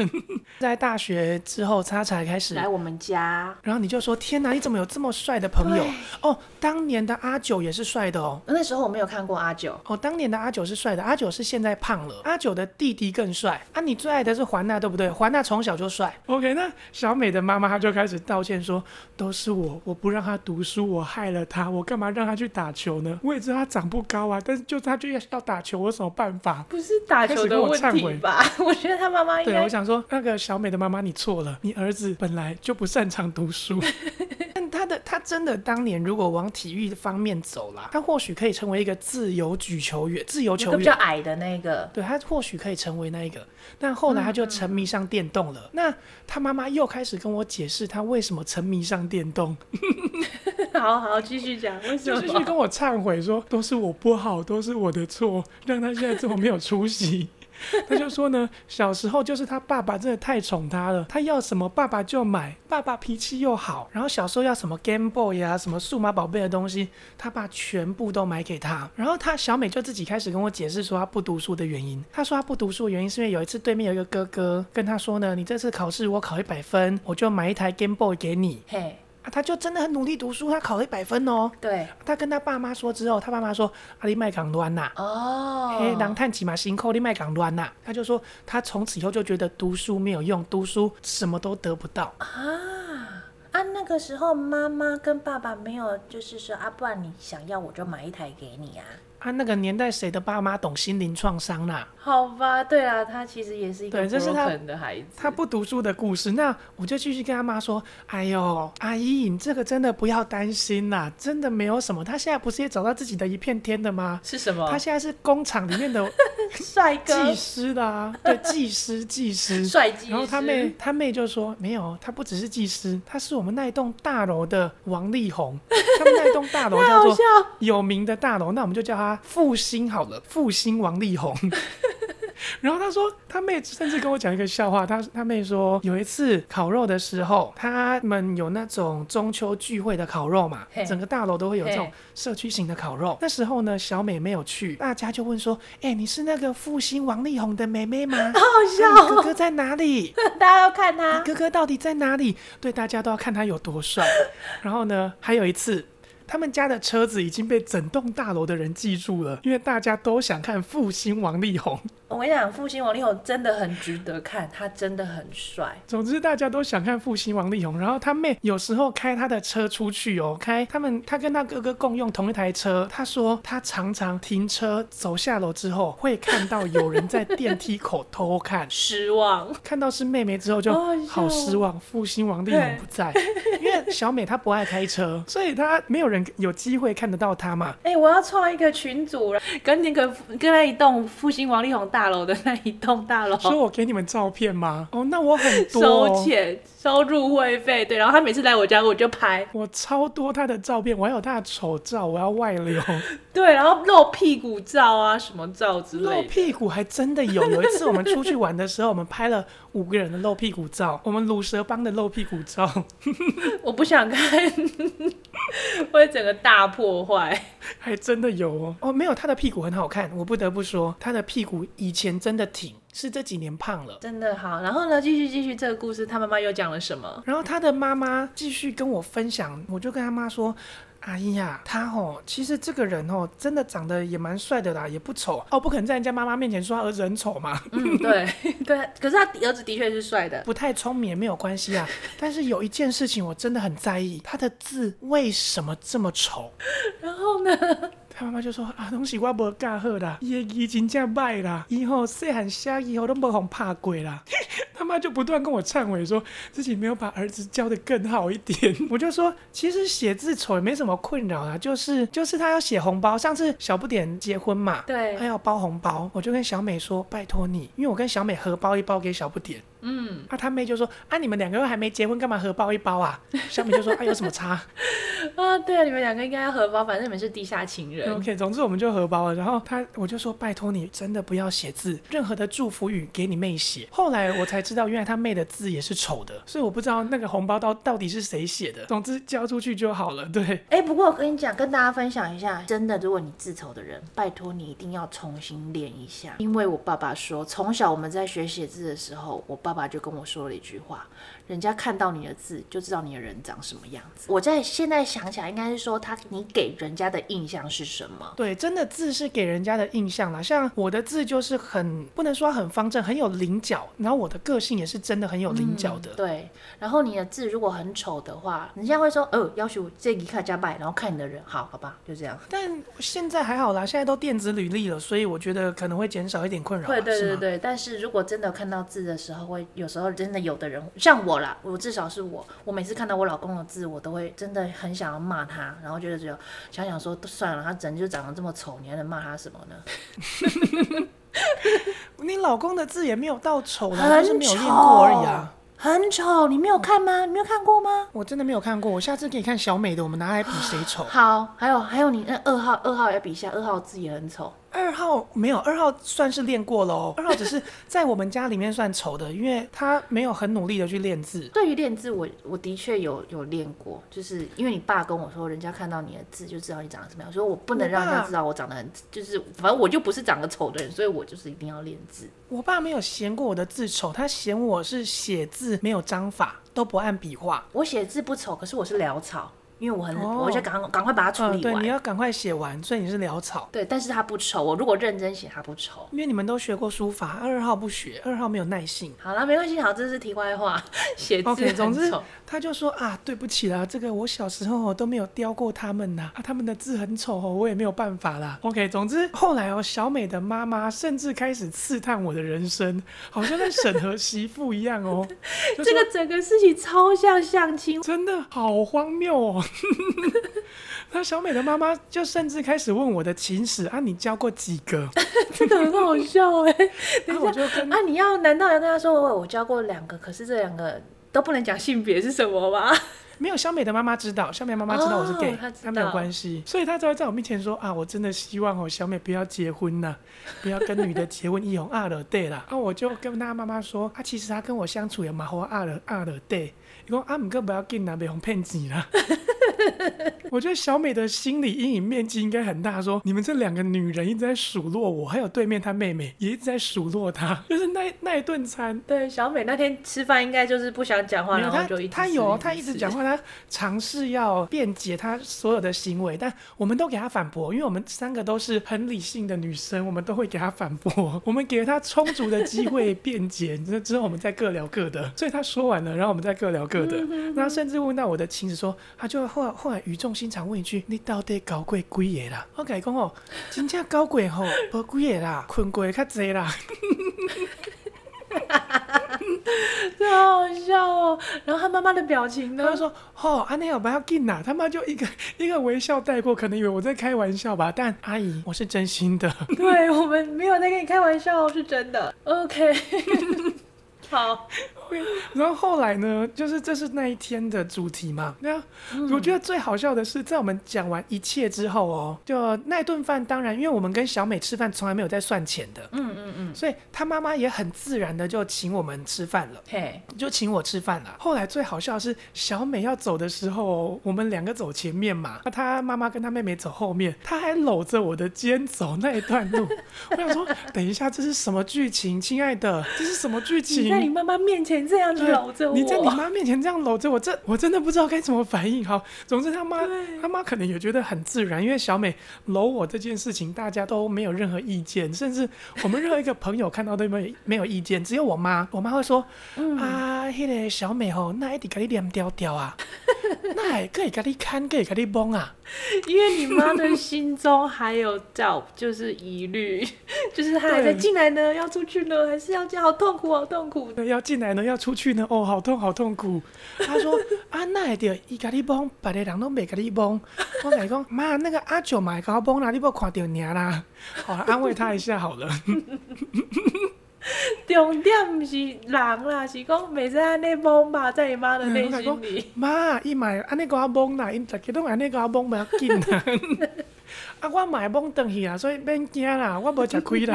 在大学之后，他才开始来我们家，然后你就说：“天哪，你怎么有这么帅的朋友？”哦，当年的阿九也是帅的哦。那时候我没有看过阿九。哦，当年的阿九是帅的，阿九是现在胖了。阿九的弟弟更帅。啊，你最爱的是环娜，对不对？环娜从小就帅。OK，那小美的妈妈她就开始道歉说：“都是我，我不让她读书，我害了她，我干嘛让她去打球呢？我也知道她长不高啊，但是就她就要要打球，我有什么办法？不是打球的。我忏悔吧，我觉得他妈妈应该。对，我想说，那个小美的妈妈，你错了。你儿子本来就不擅长读书，但他的他真的当年如果往体育方面走了，他或许可以成为一个自由举球员、自由球员。比较矮的那个，对，他或许可以成为那一个。但后来他就沉迷上电动了。嗯、那他妈妈又开始跟我解释他为什么沉迷上电动。好好继续讲，为什么？继续跟我忏悔说，都是我不好，都是我的错，让他现在这么没有出息。他就说呢，小时候就是他爸爸真的太宠他了，他要什么爸爸就买，爸爸脾气又好，然后小时候要什么 Game Boy 啊，什么数码宝贝的东西，他爸全部都买给他。然后他小美就自己开始跟我解释说他不读书的原因。他说他不读书的原因是因为有一次对面有一个哥哥跟他说呢，你这次考试我考一百分，我就买一台 Game Boy 给你。他就真的很努力读书，他考了一百分哦。对，他跟他爸妈说之后，他爸妈说：“阿里麦港乱呐。”哦，嘿，狼探起嘛，辛苦你麦港乱呐。他就说，他从此以后就觉得读书没有用，读书什么都得不到啊。啊，那个时候妈妈跟爸爸没有，就是说啊，不然你想要我就买一台给你啊。啊，那个年代谁的爸妈懂心灵创伤啦？好吧，对啊，他其实也是一个对，这是他的孩子，他不读书的故事。那我就继续跟他妈说：“哎呦，阿姨，你这个真的不要担心啦，真的没有什么。他现在不是也找到自己的一片天的吗？是什么？他现在是工厂里面的 帅哥技师的啊，对，技师，技师，帅技师。然后他妹，他妹就说：没有，他不只是技师，他是我们那一栋大楼的王力宏。他们那一栋大楼叫做有名的大楼，那我们就叫他复兴好了，复兴王力宏。”然后他说，他妹甚至跟我讲一个笑话。他他妹说，有一次烤肉的时候，他们有那种中秋聚会的烤肉嘛，整个大楼都会有这种社区型的烤肉。那时候呢，小美没有去，大家就问说：“哎，你是那个复兴王力宏的妹妹吗？好 好笑，哥哥在哪里？大家要看他，哥哥到底在哪里？对，大家都要看他有多帅。然后呢，还有一次。”他们家的车子已经被整栋大楼的人记住了，因为大家都想看复兴王力宏。我跟你讲，复兴王力宏真的很值得看，他真的很帅。总之，大家都想看复兴王力宏。然后他妹有时候开他的车出去哦，开他们他跟他哥哥共用同一台车。他说他常常停车走下楼之后，会看到有人在电梯口偷看，失望。看到是妹妹之后就好失望，复兴王力宏不在，因为小美她不爱开车，所以她没有人。有机会看得到他嘛？哎、欸，我要创一个群组，跟那个跟那一栋复兴王力宏大楼的那一栋大楼。所以我给你们照片吗？哦，那我很多、哦、收钱收入会费，对。然后他每次来我家，我就拍，我超多他的照片，我还有他的丑照，我要外流。对，然后露屁股照啊，什么照之类的。露屁股还真的有。有一次我们出去玩的时候，我们拍了五个人的露屁股照，我们鲁蛇帮的露屁股照。我不想看。会整个大破坏，还真的有哦哦，没有，他的屁股很好看，我不得不说，他的屁股以前真的挺，是这几年胖了，真的好。然后呢，继续继续这个故事，他妈妈又讲了什么？然后他的妈妈继续跟我分享，我就跟他妈说。阿姨呀，他哦，其实这个人哦，真的长得也蛮帅的啦，也不丑哦，不可能在人家妈妈面前说他儿子很丑嘛。嗯，对对，可是他儿子的确是帅的，不太聪明也没有关系啊。但是有一件事情我真的很在意，他的字为什么这么丑？然后呢？他妈妈就说啊，东西我无教好啦，伊的字真正歹啦，以后细汉写以后都无互拍过啦。他妈就不断跟我忏悔，说自己没有把儿子教得更好一点。我就说，其实写字丑也没什么困扰啊，就是就是他要写红包，上次小不点结婚嘛，对，他要包红包，我就跟小美说，拜托你，因为我跟小美合包一包给小不点。嗯，啊，他妹就说啊，你们两个又还没结婚，干嘛合包一包啊？小米就说啊，有什么差？啊，对啊，你们两个应该要合包，反正你们是地下情人。OK，总之我们就合包了。然后他，我就说拜托你，真的不要写字，任何的祝福语给你妹写。后来我才知道，原来他妹的字也是丑的，所以我不知道那个红包到到底是谁写的。总之交出去就好了。对，哎、欸，不过我跟你讲，跟大家分享一下，真的，如果你字丑的人，拜托你一定要重新练一下。因为我爸爸说，从小我们在学写字的时候，我爸爸就跟我说了一句话。人家看到你的字就知道你的人长什么样子。我在现在想起来，应该是说他你给人家的印象是什么？对，真的字是给人家的印象啦。像我的字就是很不能说很方正，很有棱角。然后我的个性也是真的很有棱角的。嗯。对。然后你的字如果很丑的话，人家会说哦，要求这一看加拜，然后看你的人好好吧，就这样。但现在还好啦，现在都电子履历了，所以我觉得可能会减少一点困扰。对对对对。但是如果真的看到字的时候，会有时候真的有的人像我啦，我至少是。我，我每次看到我老公的字，我都会真的很想要骂他，然后觉得只有想想说，算了，他人就长得这么丑，你还能骂他什么呢？你老公的字也没有到丑啦，很丑，没有练过而已啊。很丑，你没有看吗？你没有看过吗？我真的没有看过，我下次给你看小美的，我们拿来比谁丑。好，还有还有你那二号，二号也比一下，二号字也很丑。二号没有，二号算是练过喽。二号只是在我们家里面算丑的，因为他没有很努力的去练字。对于练字，我我的确有有练过，就是因为你爸跟我说，人家看到你的字就知道你长得什么样，所以我不能让人家知道我长得很，就是反正我就不是长得丑的人，所以我就是一定要练字。我爸没有嫌过我的字丑，他嫌我是写字没有章法，都不按笔画。我写字不丑，可是我是潦草。因为我很，哦、我就赶赶快把它处理完。你要赶快写完，所以你是潦草。对，但是他不丑，我如果认真写，他不丑。因为你们都学过书法，二号不学，二号没有耐性。好了，没关系，好，这是题外话，写字总之，他就说啊，对不起啦，这个我小时候都没有雕过他们呐，啊，他们的字很丑哦，我也没有办法啦。OK，总之后来哦，小美的妈妈甚至开始刺探我的人生，好像在审核媳妇一样哦。这个整个事情超像相亲，真的好荒谬哦。那小美的妈妈就甚至开始问我的情史啊，你教过几个？这个很好笑哎。那我就跟啊，你要难道要跟她说我我交过两个？可是这两个都不能讲性别是什么吗？没有，小美的妈妈知道，小美妈妈知道我是 gay，她、哦、没有关系，所以她就会在我面前说啊，我真的希望哦，小美不要结婚呐，不要跟女的结婚，一红二了对啦。啊，我就跟她妈妈说，啊，其实她跟我相处也蛮好，二了二了对。你说啊，唔过不要紧啦，别红骗钱啦。我觉得小美的心理阴影面积应该很大，说你们这两个女人一直在数落我，还有对面她妹妹也一直在数落她，就是那那一顿餐。对，小美那天吃饭应该就是不想讲话，然后就一直她有她一直讲话，她尝试要辩解她所有的行为，但我们都给她反驳，因为我们三个都是很理性的女生，我们都会给她反驳，我们给了她充足的机会辩解，之之后我们再各聊各的，所以她说完了，然后我们再各聊各的，那甚至问到我的情史，说他就后来后来语重心长问一句：“你到底搞过几个啦？”我跟你讲哦，真正搞过吼，无几个啦，困过较侪啦。真好笑哦！然后他妈妈的表情呢？他说：“哦，阿内有不要紧呐。”他妈就一个一个微笑带过，可能以为我在开玩笑吧。但阿姨，我是真心的。对，我们没有在跟你开玩笑，是真的。OK。好，然后后来呢，就是这是那一天的主题嘛。那我觉得最好笑的是，在我们讲完一切之后哦，就那顿饭，当然，因为我们跟小美吃饭从来没有在算钱的，嗯嗯嗯，所以她妈妈也很自然的就请我们吃饭了，嘿，就请我吃饭了。后来最好笑的是，小美要走的时候，我们两个走前面嘛，那她妈妈跟她妹妹走后面，她还搂着我的肩走那一段路。我想说，等一下，这是什么剧情，亲爱的，这是什么剧情？在你妈妈面前这样搂着我，你在你妈面前这样搂着我，这我真的不知道该怎么反应。好，总之他妈他妈可能也觉得很自然，因为小美搂我这件事情，大家都没有任何意见，甚至我们任何一个朋友看到都没有没有意见，只有我妈，我妈会说、嗯、啊，那个小美吼，那一直给你黏掉掉啊，那还可以给你看，可以给你崩啊，因为你妈的心中还有照就是疑虑，就是她还在进来呢，要出去呢，还是要这样，好痛苦，好痛苦。要进来呢，要出去呢，哦，好痛，好痛苦。他说：“啊，那会着伊甲你帮，别的人都没甲你帮。”我甲你讲，妈，那个阿九买搞帮啦，你不看到尔啦？好，安慰他一下好了。重点不是人啦，是讲袂使安尼帮吧，在你妈的内心里。妈，伊买安尼搞帮啦，伊大家都安尼搞帮，不要紧啦。啊，我买帮等去啊，所以免惊啦，我无吃亏啦。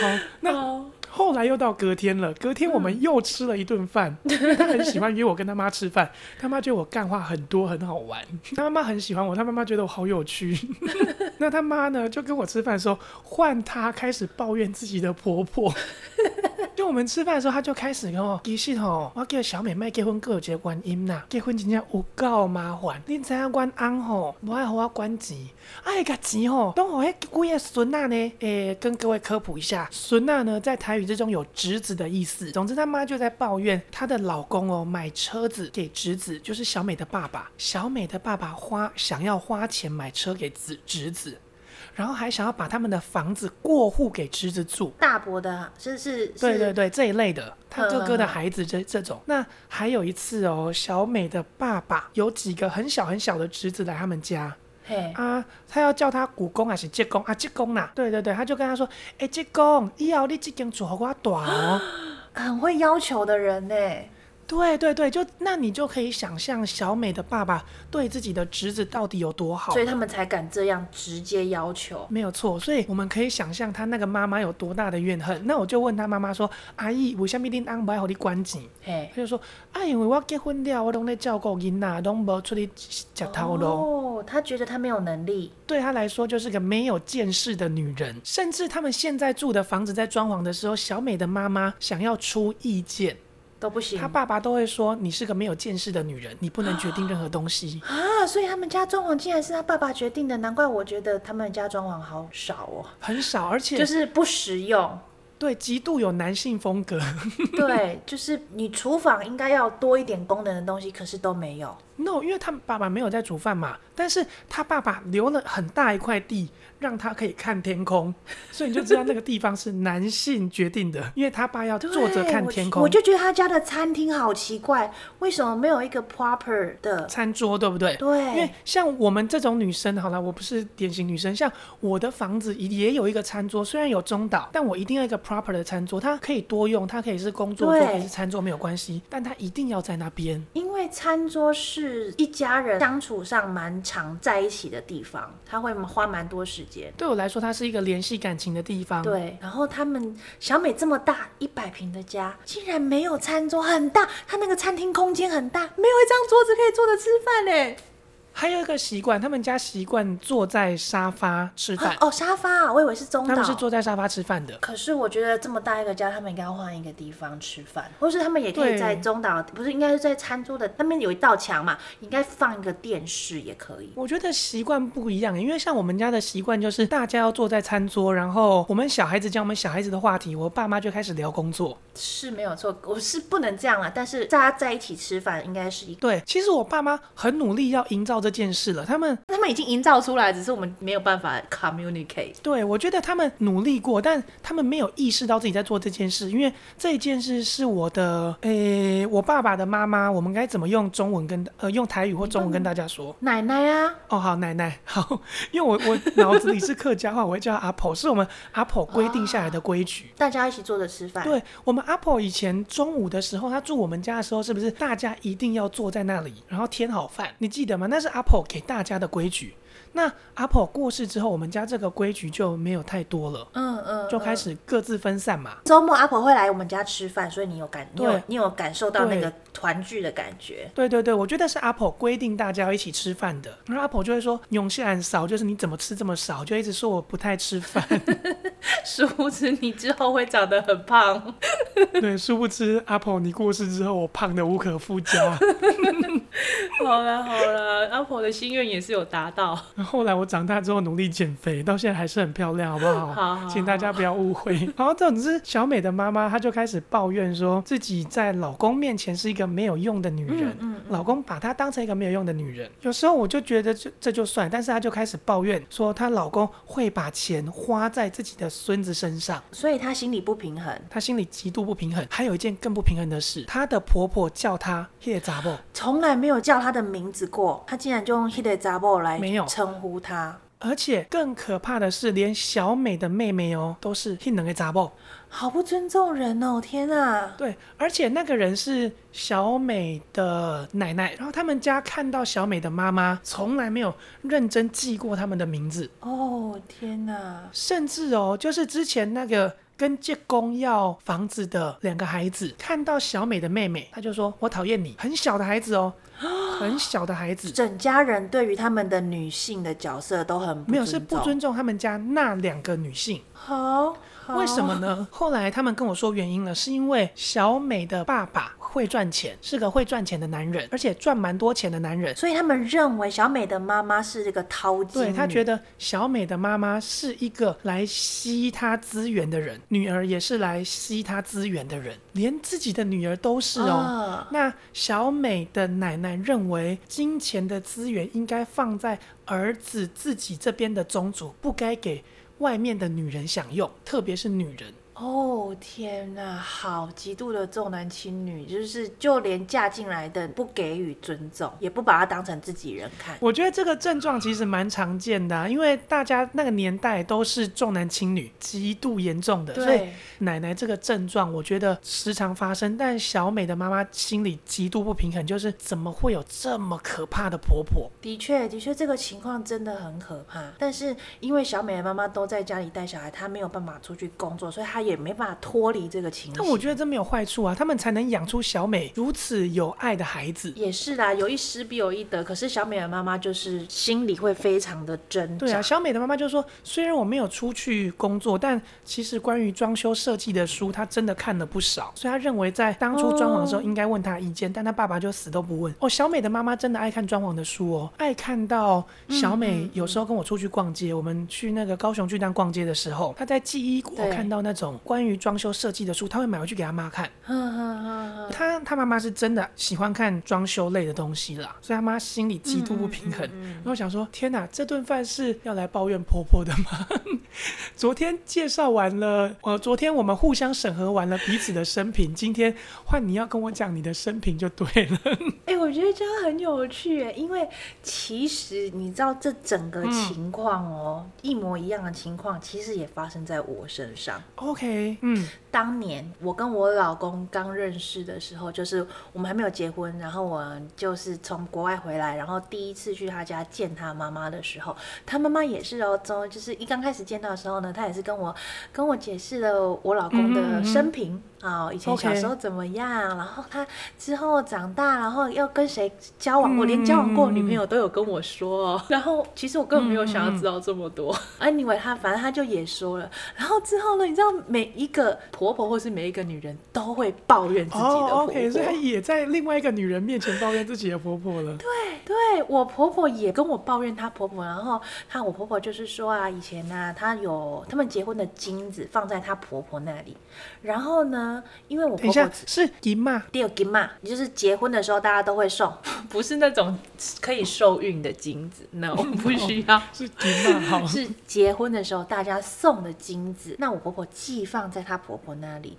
好，那。Oh. 后来又到隔天了，隔天我们又吃了一顿饭。嗯、他很喜欢约我跟他妈吃饭，他妈觉得我干话很多，很好玩。他妈妈很喜欢我，他妈妈觉得我好有趣。那他妈呢，就跟我吃饭的时候，换他开始抱怨自己的婆婆。就我们吃饭的时候，他就开始跟我其实吼，我叫小美麦结婚各有一个原因呐，结婚真正有够麻烦。你知影阮翁吼，无爱互我管钱，爱个钱吼，都互迄几个孙仔呢。诶，跟各位科普一下，孙仔呢在台语之中有侄子的意思。总之，他妈就在抱怨她的老公哦，买车子给侄子，就是小美的爸爸。小美的爸爸花想要花钱买车给子侄子。然后还想要把他们的房子过户给侄子住，大伯的，是是，对对对，这一类的，他哥哥的孩子这这种。那还有一次哦，小美的爸爸有几个很小很小的侄子来他们家，嘿。啊，他要叫他姑公还是舅公？啊？舅公呐，对对对，他就跟他说，哎，舅公，以后你这间厝给我大哦，很会要求的人呢。对对对，就那你就可以想象小美的爸爸对自己的侄子到底有多好，所以他们才敢这样直接要求。没有错，所以我们可以想象他那个妈妈有多大的怨恨。那我就问他妈妈说：“阿姨，为什么恁翁不爱给你管钱？”嘿，他就说：“啊，因为我结婚了，我拢在照顾囡仔，拢无出去吃头路。”哦，他觉得他没有能力，对他来说就是个没有见识的女人。甚至他们现在住的房子在装潢的时候，小美的妈妈想要出意见。都不行。他爸爸都会说：“你是个没有见识的女人，你不能决定任何东西。”啊，所以他们家装潢竟然是他爸爸决定的，难怪我觉得他们家装潢好少哦，很少，而且就是不实用。对，极度有男性风格。对，就是你厨房应该要多一点功能的东西，可是都没有。No，因为他爸爸没有在煮饭嘛，但是他爸爸留了很大一块地。让他可以看天空，所以你就知道那个地方是男性决定的，因为他爸要坐着看天空。我，我就觉得他家的餐厅好奇怪，为什么没有一个 proper 的餐桌，对不对？对，因为像我们这种女生，好了，我不是典型女生，像我的房子也有一个餐桌，虽然有中岛，但我一定要一个 proper 的餐桌，它可以多用，它可以是工作桌，可以是餐桌没有关系，但它一定要在那边，因为餐桌是一家人相处上蛮常在一起的地方，他会花蛮多时间。对我来说，它是一个联系感情的地方。对，然后他们小美这么大一百平的家，竟然没有餐桌，很大，他那个餐厅空间很大，没有一张桌子可以坐着吃饭嘞。还有一个习惯，他们家习惯坐在沙发吃饭。哦，沙发啊，我以为是中岛。他们是坐在沙发吃饭的。可是我觉得这么大一个家，他们应该要换一个地方吃饭，或是他们也可以在中岛，不是应该是在餐桌的那边有一道墙嘛，应该放一个电视也可以。我觉得习惯不一样，因为像我们家的习惯就是大家要坐在餐桌，然后我们小孩子讲我们小孩子的话题，我爸妈就开始聊工作。是没有错，我是不能这样了，但是大家在一起吃饭应该是一个。对，其实我爸妈很努力要营造这件事了，他们他们已经营造出来，只是我们没有办法 communicate。对，我觉得他们努力过，但他们没有意识到自己在做这件事，因为这件事是我的，诶，我爸爸的妈妈，我们该怎么用中文跟呃用台语或中文跟大家说？奶奶啊。哦，好，奶奶，好，因为我我脑子里是客家话，我会叫阿婆，是我们阿婆规定下来的规矩，大家一起坐着吃饭。对，我们阿婆以前中午的时候，她住我们家的时候，是不是大家一定要坐在那里，然后添好饭？你记得吗？那是 apple 给大家的规矩。那阿婆过世之后，我们家这个规矩就没有太多了，嗯嗯，就开始各自分散嘛。周末阿婆会来我们家吃饭，所以你有感，你有你有感受到那个团聚的感觉。对对对，我觉得是阿婆规定大家要一起吃饭的，然后阿婆就会说永远少，就是你怎么吃这么少，就一直说我不太吃饭。殊不知你之后会长得很胖。对，殊不知阿婆你过世之后，我胖的无可复加。好了好了，阿婆的心愿也是有达到。后来我长大之后努力减肥，到现在还是很漂亮，好不好？好，好，请大家不要误会。然后总之，小美的妈妈她就开始抱怨说，自己在老公面前是一个没有用的女人，嗯嗯嗯、老公把她当成一个没有用的女人。有时候我就觉得这这就算，但是她就开始抱怨说，她老公会把钱花在自己的孙子身上，所以她心里不平衡，她心里极度不平衡。还有一件更不平衡的事，她的婆婆叫她 hit 查某，从来没有叫她的名字过，她竟然就用 hit 查某来没有称。呼他，而且更可怕的是，连小美的妹妹哦，都是很能给砸爆，好不尊重人哦！天啊，对，而且那个人是小美的奶奶，然后他们家看到小美的妈妈，从来没有认真记过他们的名字哦！天哪，甚至哦，就是之前那个。跟借公要房子的两个孩子看到小美的妹妹，他就说：“我讨厌你。”很小的孩子哦，很小的孩子，整家人对于他们的女性的角色都很没有，是不尊重他们家那两个女性。好，好，为什么呢？后来他们跟我说原因了，是因为小美的爸爸。会赚钱，是个会赚钱的男人，而且赚蛮多钱的男人。所以他们认为小美的妈妈是这个淘金。对，他觉得小美的妈妈是一个来吸他资源的人，女儿也是来吸他资源的人，连自己的女儿都是哦。哦，那小美的奶奶认为，金钱的资源应该放在儿子自己这边的宗族，不该给外面的女人享用，特别是女人。哦天哪，好极度的重男轻女，就是就连嫁进来的不给予尊重，也不把她当成自己人看。我觉得这个症状其实蛮常见的啊，因为大家那个年代都是重男轻女，极度严重的，所以奶奶这个症状我觉得时常发生。但小美的妈妈心里极度不平衡，就是怎么会有这么可怕的婆婆？的确，的确，这个情况真的很可怕。但是因为小美的妈妈都在家里带小孩，她没有办法出去工作，所以她也。也没办法脱离这个情绪。但我觉得这没有坏处啊，他们才能养出小美如此有爱的孩子。也是啦，有一失必有一得。可是小美的妈妈就是心里会非常的挣扎。对啊，小美的妈妈就说，虽然我没有出去工作，但其实关于装修设计的书，她真的看了不少。所以她认为在当初装潢的时候应该问她意见，哦、但她爸爸就死都不问。哦，小美的妈妈真的爱看装潢的书哦，爱看到小美有时候跟我出去逛街，嗯嗯嗯，我们去那个高雄巨蛋逛街的时候，她在记忆国看到那种关于装修设计的书，他会买回去给他妈看。他他妈妈是真的喜欢看装修类的东西啦，所以他妈心里极度不平衡。然后想说：天哪，这顿饭是要来抱怨婆婆的吗？昨天介绍完了，呃，昨天我们互相审核完了彼此的生平，今天换你要跟我讲你的生平就对了。哎、欸，我觉得这样很有趣，因为其实你知道这整个情况哦，嗯、一模一样的情况，其实也发生在我身上。OK，嗯，当年我跟我老公刚认识的时候，就是我们还没有结婚，然后我就是从国外回来，然后第一次去他家见他妈妈的时候，他妈妈也是哦，从就是一刚开始见到的时候呢，他也是跟我跟我解释了我老公的生平。嗯嗯啊、哦，以前小时候怎么样.然后他之后长大，然后要跟谁交往？我连交往过女朋友都有跟我说。哦然后其实我根本没有想要知道这么多。Anyway，他反正他就也说了。然后之后呢，你知道每一个婆婆或是每一个女人都会抱怨自己的婆婆。Oh, OK，所以她也在另外一个女人面前抱怨自己的婆婆了。对对，我婆婆也跟我抱怨她婆婆。然后她我婆婆就是说啊，以前呢、啊，她有他们结婚的金子放在她婆婆那里。然后呢？因为我婆婆是金嘛，第二金嘛，就是结婚的时候大家都会送，不是那种可以受孕的金子，no，不需要，是金嘛，是结婚的时候大家送的金子。那我婆婆寄放在她婆婆那里。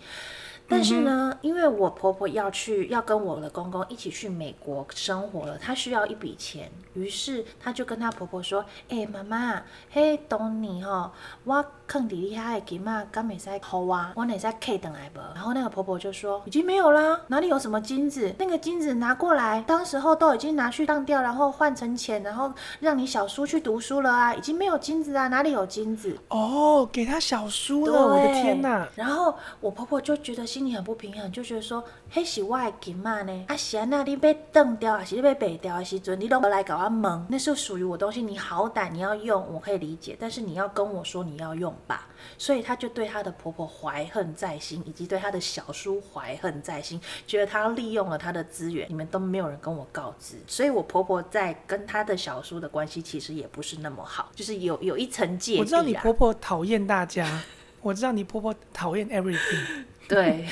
但是呢，嗯、因为我婆婆要去，要跟我的公公一起去美国生活了，她需要一笔钱，于是她就跟她婆婆说：“哎、欸，妈妈，嘿，当年吼，我坑弟弟遐的金嘛，敢没使好啊，我哪使开等来不？”然后那个婆婆就说：“已经没有啦，哪里有什么金子？那个金子拿过来，当时候都已经拿去当掉，然后换成钱，然后让你小叔去读书了啊，已经没有金子啊，哪里有金子？哦，给他小叔了，我的天哪！然后我婆婆就觉得心。里很不平衡，就觉得说，嘿，是我的金嘛呢？啊，是啊，那你被断掉还是你被白掉的时阵，你都来搞我懵，那是属于我东西，你好歹你要用，我可以理解，但是你要跟我说你要用吧，所以她就对她的婆婆怀恨在心，以及对她的小叔怀恨在心，觉得她利用了她的资源，你们都没有人跟我告知，所以我婆婆在跟她的小叔的关系其实也不是那么好，就是有有一层芥蒂。我知道你婆婆讨厌大家，我知道你婆婆讨厌 everything。对，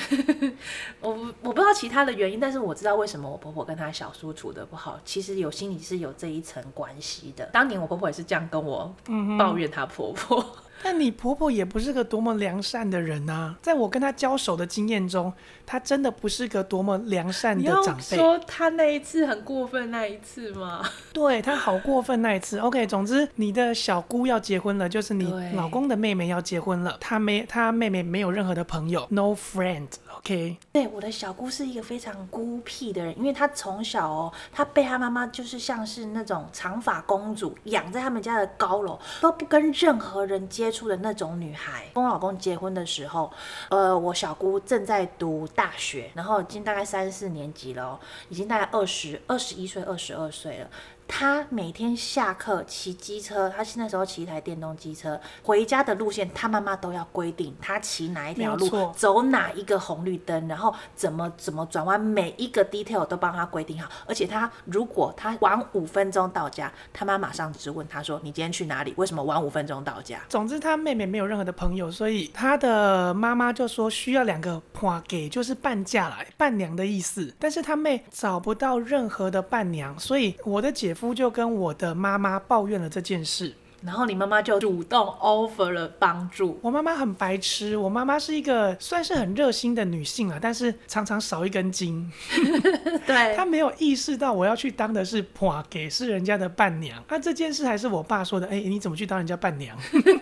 我我不知道其他的原因，但是我知道为什么我婆婆跟她小叔处的不好，其实有心里是有这一层关系的。当年我婆婆也是这样跟我抱怨她婆婆。嗯但你婆婆也不是个多么良善的人啊，在我跟她交手的经验中，她真的不是个多么良善的长辈。说她那一次很过分那一次吗？对，她好过分那一次。OK，总之你的小姑要结婚了，就是你老公的妹妹要结婚了，她没她妹妹没有任何的朋友，no friend。OK，对，我的小姑是一个非常孤僻的人，因为她从小哦，她被她妈妈就是像是那种长发公主养在他们家的高楼，都不跟任何人接触的那种女孩。跟我老公结婚的时候，呃，我小姑正在读大学，然后已经大概三四年级了，已经大概二十二十一岁、二十二岁了。他每天下课骑机车，他那时候骑一台电动机车回家的路线，他妈妈都要规定他骑哪一条路，走哪一个红绿灯，然后怎么怎么转弯，每一个 detail 都帮他规定好。而且他如果他晚五分钟到家，他妈马上质问他说：“你今天去哪里？为什么晚五分钟到家？”总之，他妹妹没有任何的朋友，所以他的妈妈就说需要两个伴给，就是伴嫁来伴娘的意思。但是他妹找不到任何的伴娘，所以我的姐夫。夫就跟我的妈妈抱怨了这件事。然后你妈妈就主动 offer 了帮助。我妈妈很白痴，我妈妈是一个算是很热心的女性了，但是常常少一根筋。对，她没有意识到我要去当的是婆给是人家的伴娘。那、啊、这件事还是我爸说的，哎，你怎么去当人家伴娘？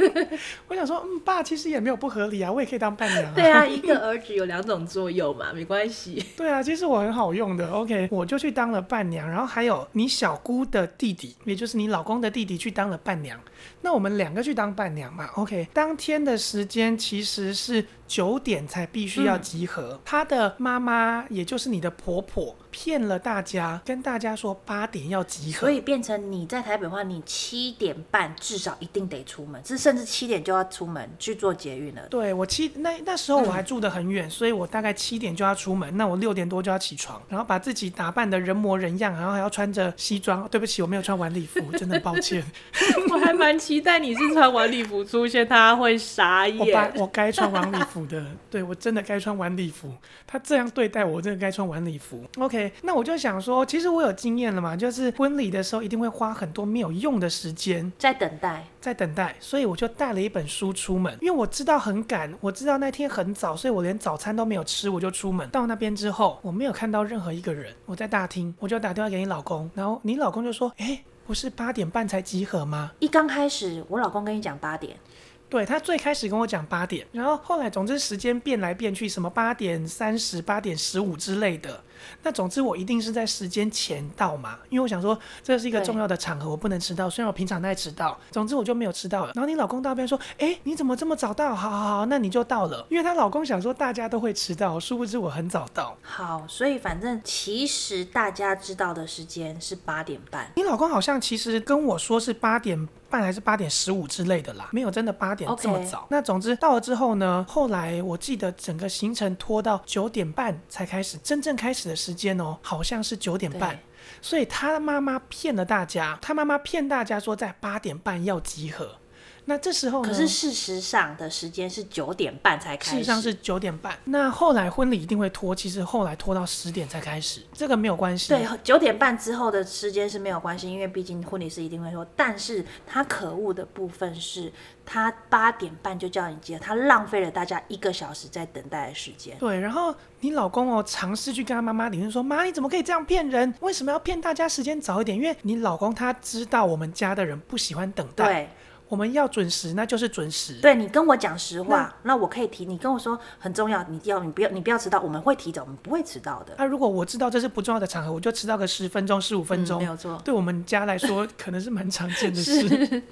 我想说，嗯，爸其实也没有不合理啊，我也可以当伴娘啊。对啊，一个儿子有两种作用嘛，没关系。对啊，其实我很好用的。OK，我就去当了伴娘，然后还有你小姑的弟弟，也就是你老公的弟弟去当了伴娘。那我们两个去当伴娘嘛，OK。当天的时间其实是九点才必须要集合。她、嗯、的妈妈，也就是你的婆婆，骗了大家，跟大家说八点要集合，所以变成你在台北的话，你七点半至少一定得出门，是甚至七点就要出门去做捷运了。对，我七那那时候我还住得很远，嗯、所以我大概七点就要出门。那我六点多就要起床，然后把自己打扮的人模人样，然后还要穿着西装。对不起，我没有穿晚礼服，真的抱歉。我还蛮期待你是穿晚礼服出现，他会傻眼。我该我该穿晚礼服的，对我真的该穿晚礼服。他这样对待我，我真的该穿晚礼服。OK，那我就想说，其实我有经验了嘛，就是婚礼的时候一定会花很多没有用的时间在等待，在等待，所以我就带了一本书出门，因为我知道很赶，我知道那天很早，所以我连早餐都没有吃，我就出门。到那边之后，我没有看到任何一个人，我在大厅，我就打电话给你老公，然后你老公就说：“哎。”不是八点半才集合吗？一刚开始，我老公跟你讲八点。对，他最开始跟我讲八点，然后后来总之时间变来变去，什么八点三十、八点十五之类的。那总之我一定是在时间前到嘛，因为我想说这是一个重要的场合，我不能迟到。虽然我平常在迟到，总之我就没有迟到了。然后你老公到那边说：“哎，你怎么这么早到？好好好，那你就到了。”因为她老公想说大家都会迟到，殊不知我很早到。好，所以反正其实大家知道的时间是八点半。你老公好像其实跟我说是八点。半还是八点十五之类的啦，没有真的八点这么早。那总之到了之后呢，后来我记得整个行程拖到九点半才开始，真正开始的时间哦，好像是九点半。所以他妈妈骗了大家，他妈妈骗大家说在八点半要集合。那这时候呢，可是事实上的时间是九点半才开始。事实上是九点半。那后来婚礼一定会拖，其实后来拖到十点才开始，这个没有关系。对，九点半之后的时间是没有关系，因为毕竟婚礼是一定会拖。但是他可恶的部分是，他八点半就叫你接，他浪费了大家一个小时在等待的时间。对，然后你老公哦，尝试去跟他妈妈理论说，妈，你怎么可以这样骗人？为什么要骗大家时间早一点？因为你老公他知道我们家的人不喜欢等待。对。我们要准时，那就是准时。对，你跟我讲实话，那，那我可以提。你跟我说很重要，你要你不要你不要迟到，我们会提早，我们不会迟到的。那、啊、如果我知道这是不重要的场合，我就迟到个十分钟、十五分钟、嗯，没有错。对我们家来说，可能是蛮常见的事。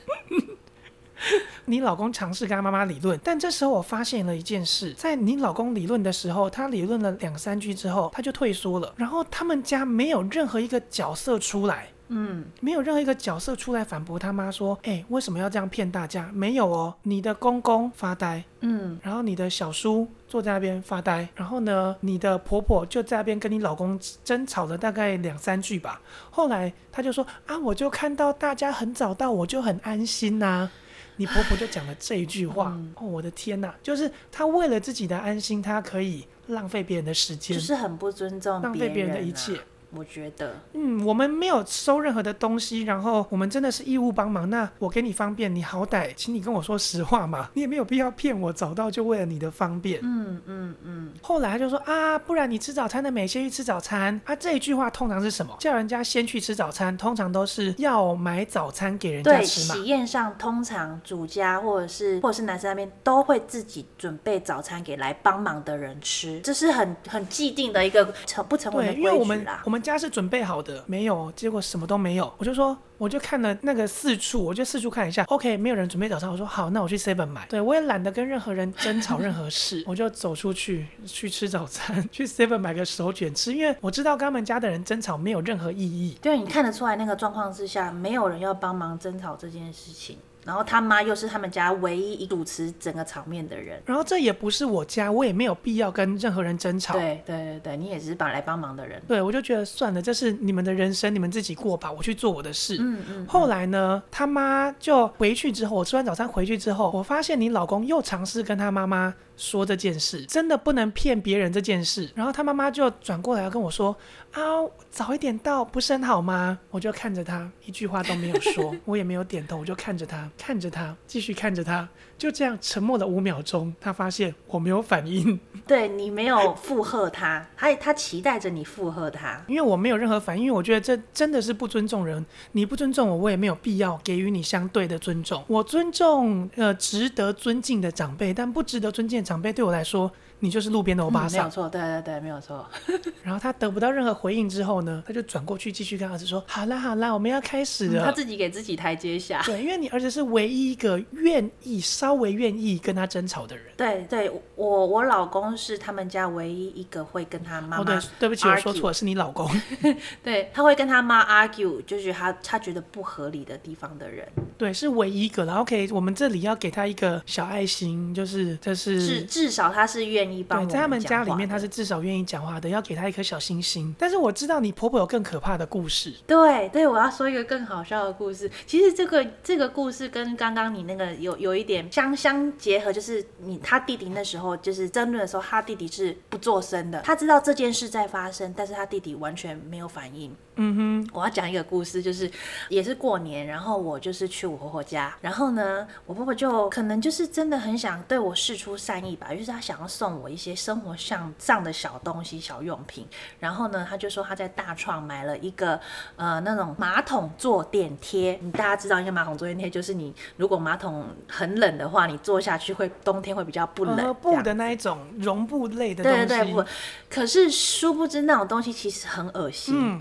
你老公尝试跟他妈妈理论，但这时候我发现了一件事，在你老公理论的时候，他理论了两三句之后，他就退缩了。然后他们家没有任何一个角色出来。嗯，没有任何一个角色出来反驳他妈说，哎，为什么要这样骗大家？没有哦，你的公公发呆，嗯，然后你的小叔坐在那边发呆，然后呢，你的婆婆就在那边跟你老公争吵了大概两三句吧。后来他就说，啊，我就看到大家很早到，我就很安心呐。你婆婆就讲了这一句话，嗯、哦，我的天呐，就是他为了自己的安心，他可以浪费别人的时间，就是很不尊重、啊，浪费别人的一切。我觉得，嗯，我们没有收任何的东西，然后我们真的是义务帮忙。那我给你方便，你好歹，请你跟我说实话嘛，你也没有必要骗我，早到就为了你的方便。嗯嗯嗯。后来他就说啊，不然你吃早餐的美先去吃早餐啊。这一句话通常是什么？叫人家先去吃早餐，通常都是要买早餐给人家吃嘛。对，喜宴上通常主家或者是或者是男生那边都会自己准备早餐给来帮忙的人吃，这是很很既定的一个成不成文的规矩啦。因为我们我们。家是准备好的，没有，结果什么都没有。我就说，我就看了那个四处，我就四处看一下。OK，没有人准备早餐。我说好，那我去 Seven 买。对，我也懒得跟任何人争吵任何事，我就走出去去吃早餐，去 Seven 买个手卷吃，因为我知道跟他们家的人争吵没有任何意义。对，你看得出来那个状况之下，没有人要帮忙争吵这件事情。然后他妈又是他们家唯一一主持整个场面的人，然后这也不是我家，我也没有必要跟任何人争吵。对对对对，你也只是帮来帮忙的人。对，我就觉得算了，这是你们的人生，你们自己过吧，我去做我的事。嗯嗯。嗯，后来呢，他妈就回去之后，我吃完早餐回去之后，我发现你老公又尝试跟他妈妈说这件事，真的不能骗别人这件事。然后他妈妈就转过来要跟我说。啊，早一点到不是很好吗？我就看着他，一句话都没有说，我也没有点头，我就看着他，看着他，继续看着他，就这样沉默了五秒钟。他发现我没有反应，对，你没有附和他，他他期待着你附和他，因为我没有任何反应，因为我觉得这真的是不尊重人。你不尊重我，我也没有必要给予你相对的尊重。我尊重呃值得尊敬的长辈，但不值得尊敬的长辈对我来说。你就是路边的欧巴桑。嗯，没有错，对对对，没有错。然后他得不到任何回应之后呢，他就转过去继续跟儿子说：“好啦好啦，我们要开始了。”他自己给自己台阶下。对，因为你儿子是唯一一个愿意稍微愿意跟他争吵的人。对对，我我老公是他们家唯一一个会跟他妈妈。哦，对，对不起，我说错了，是你老公。对，他会跟他妈 argue，就是他他觉得不合理的地方的人。对，是唯一一个。然后可以，我们这里要给他一个小爱心，就是这是至至少他是愿意帮。对，在他们家里面，他是至少愿意讲话的，要给他一颗小星星。但是我知道你婆婆有更可怕的故事。对对，我要说一个更好笑的故事。其实这个这个故事跟刚刚你那个有有一点相相结合，就是你他弟弟那时候就是争论的时候，他弟弟是不做声的，他知道这件事在发生，但是他弟弟完全没有反应。嗯哼，我要讲一个故事，就是也是过年，然后我就是去我婆婆家，然后呢，我婆婆就可能就是真的很想对我示出善意吧，就是她想要送我一些生活上上的小东西、小用品，然后呢，她就说她在大创买了一个呃那种马桶坐垫贴，你大家知道，一个马桶坐垫贴就是你如果马桶很冷的话，你坐下去会冬天会比较不冷，布的那一种绒布类的东西，对对对，不，可是殊不知那种东西其实很恶心。嗯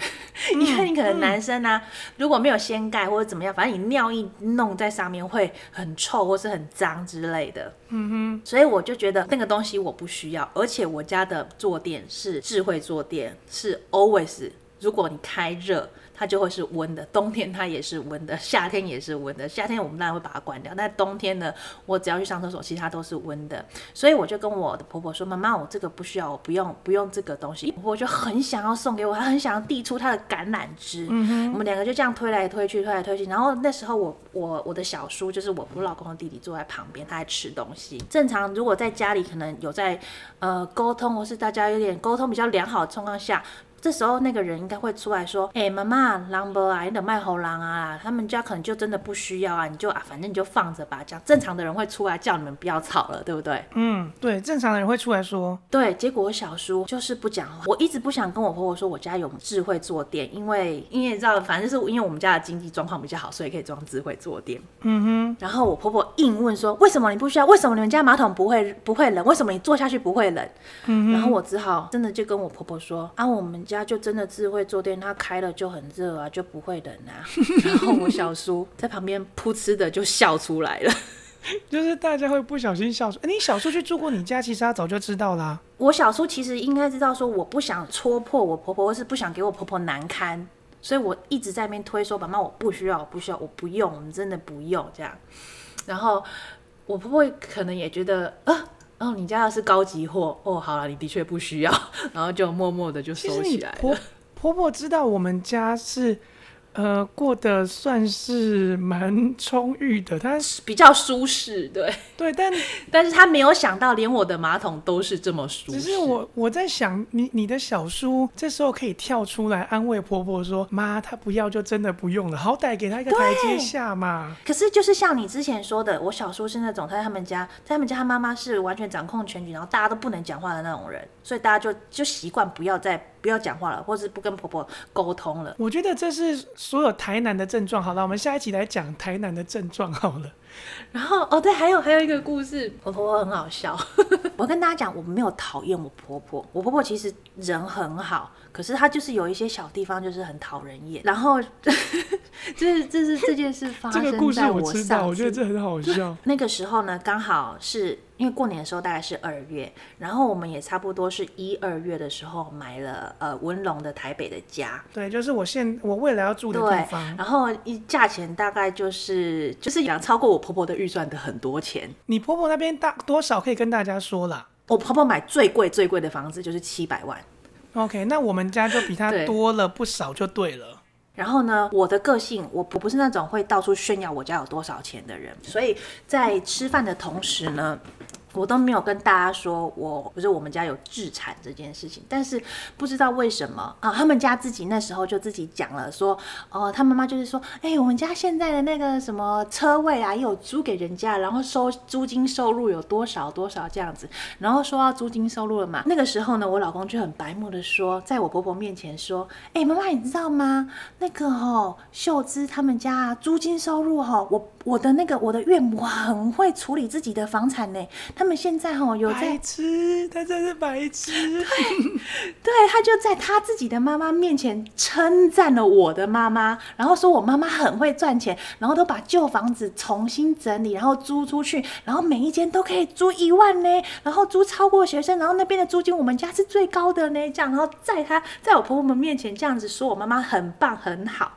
你看，你可能男生啊，如果没有掀盖或者怎么样，反正你尿一弄在上面会很臭或是很脏之类的。嗯哼，所以我就觉得那个东西我不需要，而且我家的坐垫是智慧坐垫，是 always，如果你开热。它就会是温的，冬天它也是温的，夏天也是温的。夏天我们当然会把它关掉，但冬天呢，我只要去上厕所，其他都是温的。所以我就跟我的婆婆说：“妈妈，我这个不需要，我不用，不用这个东西。”婆婆就很想要送给我，她很想要递出她的橄榄枝。嗯哼，我们两个就这样推来推去，推来推去。然后那时候我我我的小叔就是我我老公的弟弟坐在旁边，他在吃东西。正常如果在家里可能有在呃沟通，或是大家有点沟通比较良好的状况下。这时候那个人应该会出来说：“哎、欸，妈妈，狼伯啊，你的卖猴狼啊，他们家可能就真的不需要啊，你就啊，反正你就放着吧。”这样正常的人会出来叫你们不要吵了，对不对？嗯，对，正常的人会出来说。对，结果我小叔就是不讲话。我一直不想跟我婆婆说我家有智慧坐垫，因为因为你知道，反正是因为我们家的经济状况比较好，所以可以装智慧坐垫。嗯哼。然后我婆婆硬问说：“为什么你不需要？为什么你们家马桶不会不会冷？为什么你坐下去不会冷？”嗯哼。然后我只好真的就跟我婆婆说：“啊，我们家就真的智慧。”坐垫，它开了就很热啊，就不会冷啊。然后我小叔 在旁边噗嗤的就笑出来了，就是大家会不小心笑出。哎，你小叔去住过你家，其实他早就知道啦。我小叔其实应该知道，说我不想戳破我婆婆，或是不想给我婆婆难堪，所以我一直在那边推说：“妈妈，我不需要，我不需要，我不用，我们真的不用这样。”然后我婆婆可能也觉得啊，哦，你家的是高级货哦，好了，你的确不需要，然后就默默的就收起来了。婆婆知道我们家是。呃，过得算是蛮充裕的，他比较舒适，对对，但 但是他没有想到，连我的马桶都是这么舒适。只是我我在想，你你的小叔这时候可以跳出来安慰婆婆说：“妈，他不要就真的不用了，好歹给他一个台阶下嘛。”可是就是像你之前说的，我小叔是那种他在他们家，在他们家他妈妈是完全掌控全局，然后大家都不能讲话的那种人，所以大家就就习惯不要再不要讲话了，或是不跟婆婆沟通了。我觉得这是。所有台南的症状，好了，我们下一集来讲台南的症状好了。然后哦，对，还有还有一个故事，我婆婆很好笑。我跟大家讲，我没有讨厌我婆婆，我婆婆其实人很好，可是她就是有一些小地方就是很讨人厌。然后，这是这是这件事发生在我上，这个故事我知道，我觉得这很好笑。那个时候呢，刚好是。因为过年的时候大概是二月，然后我们也差不多是一二月的时候买了呃文龙的台北的家，对，就是我现我未来要住的地方。然后一价钱大概就是就是想超过我婆婆的预算的很多钱。你婆婆那边大多少可以跟大家说啦？我婆婆买最贵最贵的房子就是七百万。OK，那我们家就比她多了不少就对了。然后呢，我的个性我不不是那种会到处炫耀我家有多少钱的人，所以在吃饭的同时呢。我都没有跟大家说我不是我们家有自产这件事情，但是不知道为什么啊，他们家自己那时候就自己讲了说，哦、他妈妈就是说，哎、我们家现在的那个什么车位啊，有租给人家，然后收租金收入有多少多少这样子，然后说到租金收入了嘛，那个时候呢，我老公就很白目的说，在我婆婆面前说，哎、妈妈你知道吗？那个哦，秀芝他们家租金收入哈，我我的那个我的岳母很会处理自己的房产呢，他们现在哈有在白痴，他真是白痴。对，他就在他自己的妈妈面前称赞了我的妈妈，然后说我妈妈很会赚钱，然后都把旧房子重新整理，然后租出去，然后每一间都可以租一万呢，然后租超过学生，然后那边的租金我们家是最高的呢，这样，然后在他在我婆婆们面前这样子说我妈妈很棒很好，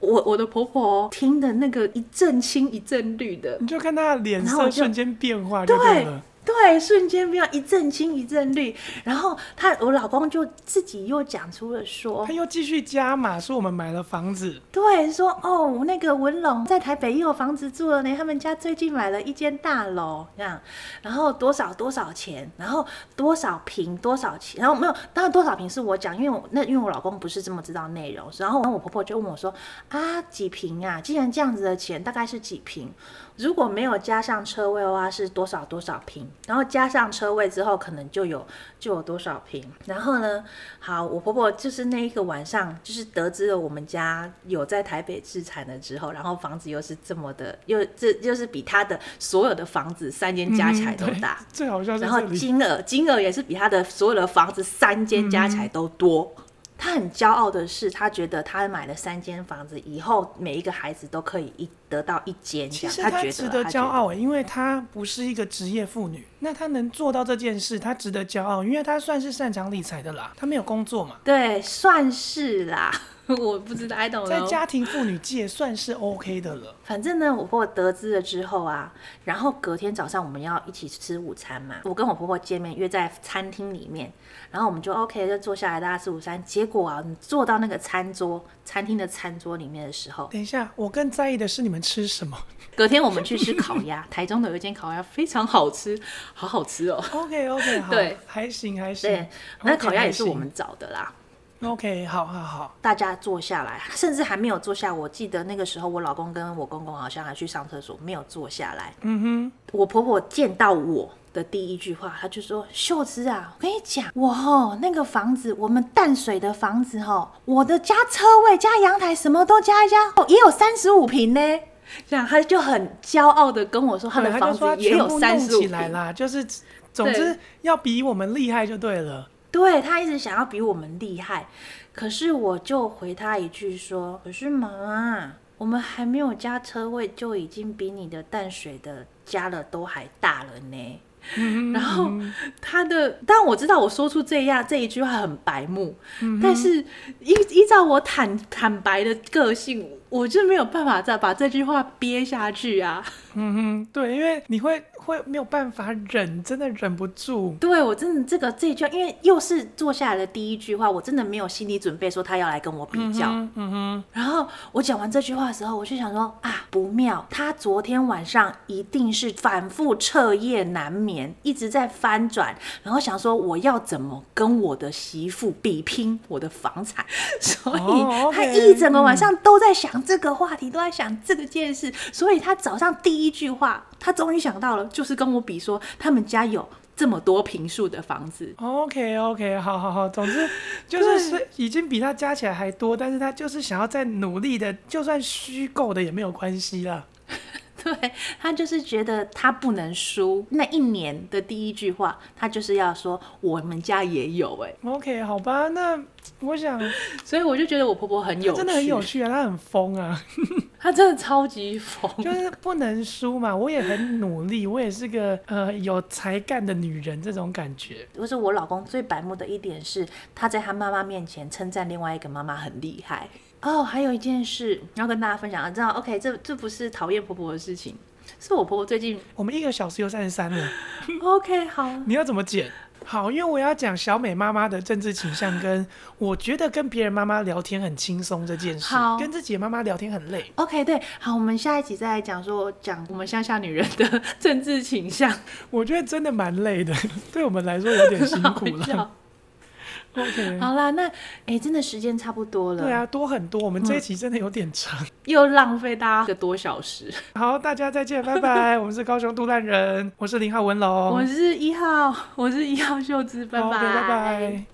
我我的婆婆听的那个一阵青一阵绿的，你就看她的脸色瞬间变化就对了。对，瞬间变一阵青一阵绿，然后他我老公就自己又讲出了说，他又继续加码说我们买了房子，对，说哦那个文龙在台北又有房子住了呢，他们家最近买了一间大楼这样，然后多少多少钱，然后多少平多少钱，然后没有，当然多少平是我讲，因为我那因为我老公不是这么知道内容，然后我婆婆就问我说啊几平啊，既然这样子的钱大概是几坪？如果没有加上车位的话，是多少多少平？然后加上车位之后，可能就有就有多少平。然后呢，好，我婆婆就是那一个晚上，就是得知了我们家有在台北置产了之后，然后房子又是这么的，又这又是比她的所有的房子三间加起来都大。嗯、最好笑然后金额金额也是比她的所有的房子三间加起来都多。嗯他很骄傲的是，他觉得他买了三间房子，以后每一个孩子都可以一得到一间。其实他值得骄傲，因为他不是一个职业妇女，那他能做到这件事，他值得骄傲，因为他算是擅长理财的啦。他没有工作嘛？对，算是啦。我不知道，I don't know。在家庭妇女界算是 OK 的了。反正呢，我婆婆得知了之后啊，然后隔天早上我们要一起吃午餐嘛。我跟我婆婆见面约在餐厅里面，然后我们就 OK 就坐下来大家吃午餐。结果啊，你坐到那个餐桌，餐厅的餐桌里面的时候，等一下，我更在意的是你们吃什么。隔天我们去吃烤鸭，台中的有一间烤鸭非常好吃，好好吃哦。OK OK，好，对，还行还行。对，那烤鸭也是我们找的啦。OK，好好好，大家坐下来，甚至还没有坐下。我记得那个时候，我老公跟我公公好像还去上厕所，没有坐下来。嗯哼，我婆婆见到我的第一句话，她就说：“秀芝啊，我跟你讲，我吼那个房子，我们淡水的房子吼，我的加车位加阳台什么都加一加，哦，也有三十五平呢。”这样，她就很骄傲的跟我说，她的房子也有三十五坪啦，就是总之要比我们厉害就对了。对，他一直想要比我们厉害，可是我就回他一句说：“可是妈妈，我们还没有加车位，就已经比你的淡水的加了都还大了呢。”然后他的，但我知道我说出这样这一句话很白目，但是依依照我坦坦白的个性，我就没有办法再把这句话憋下去啊。嗯哼，对，因为你会。会没有办法忍，真的忍不住。对，我真的这个这一句，因为又是坐下来的第一句话，我真的没有心理准备说他要来跟我比较。嗯哼，嗯哼。然后我讲完这句话的时候，我就想说啊，不妙，他昨天晚上一定是反复彻夜难眠，一直在翻转，然后想说我要怎么跟我的媳妇比拼我的房产，所以他一整个晚上都在想这个话题，都在想这个件事，所以他早上第一句话，他终于想到了。就是跟我比说，他们家有这么多平数的房子。OK OK，好好好，总之 就是是已经比他加起来还多，但是他就是想要再努力的，就算虚构的也没有关系啦。对，他就是觉得他不能输。那一年的第一句话，他就是要说我们家也有哎。OK，好吧，那我想，所以我就觉得我婆婆很有趣，真的很有趣啊，她很疯啊，她真的超级疯，就是不能输嘛。我也很努力，我也是个呃有才干的女人，这种感觉。就是我老公最白目的一点是，他在他妈妈面前称赞另外一个妈妈很厉害。哦，还有一件事要跟大家分享，知道？OK，这这不是讨厌婆婆的事情，是我婆婆最近。我们一个小时又三十三了。OK，好。你要怎么剪？好，因为我要讲小美妈妈的政治倾向，跟 我觉得跟别人妈妈聊天很轻松这件事，好，跟自己的妈妈聊天很累。OK，对，好，我们下一集再来讲说讲我们乡下女人的政治倾向。我觉得真的蛮累的，对我们来说有点辛苦了。好啦，那哎、欸，真的时间差不多了。对啊，多很多。我们这一集真的有点长，嗯、又浪费大家一个多小时。好，大家再见，拜拜。我们是高雄杜烂人，我是零号文龙，我是一号，我是一号秀芝，拜拜，拜拜。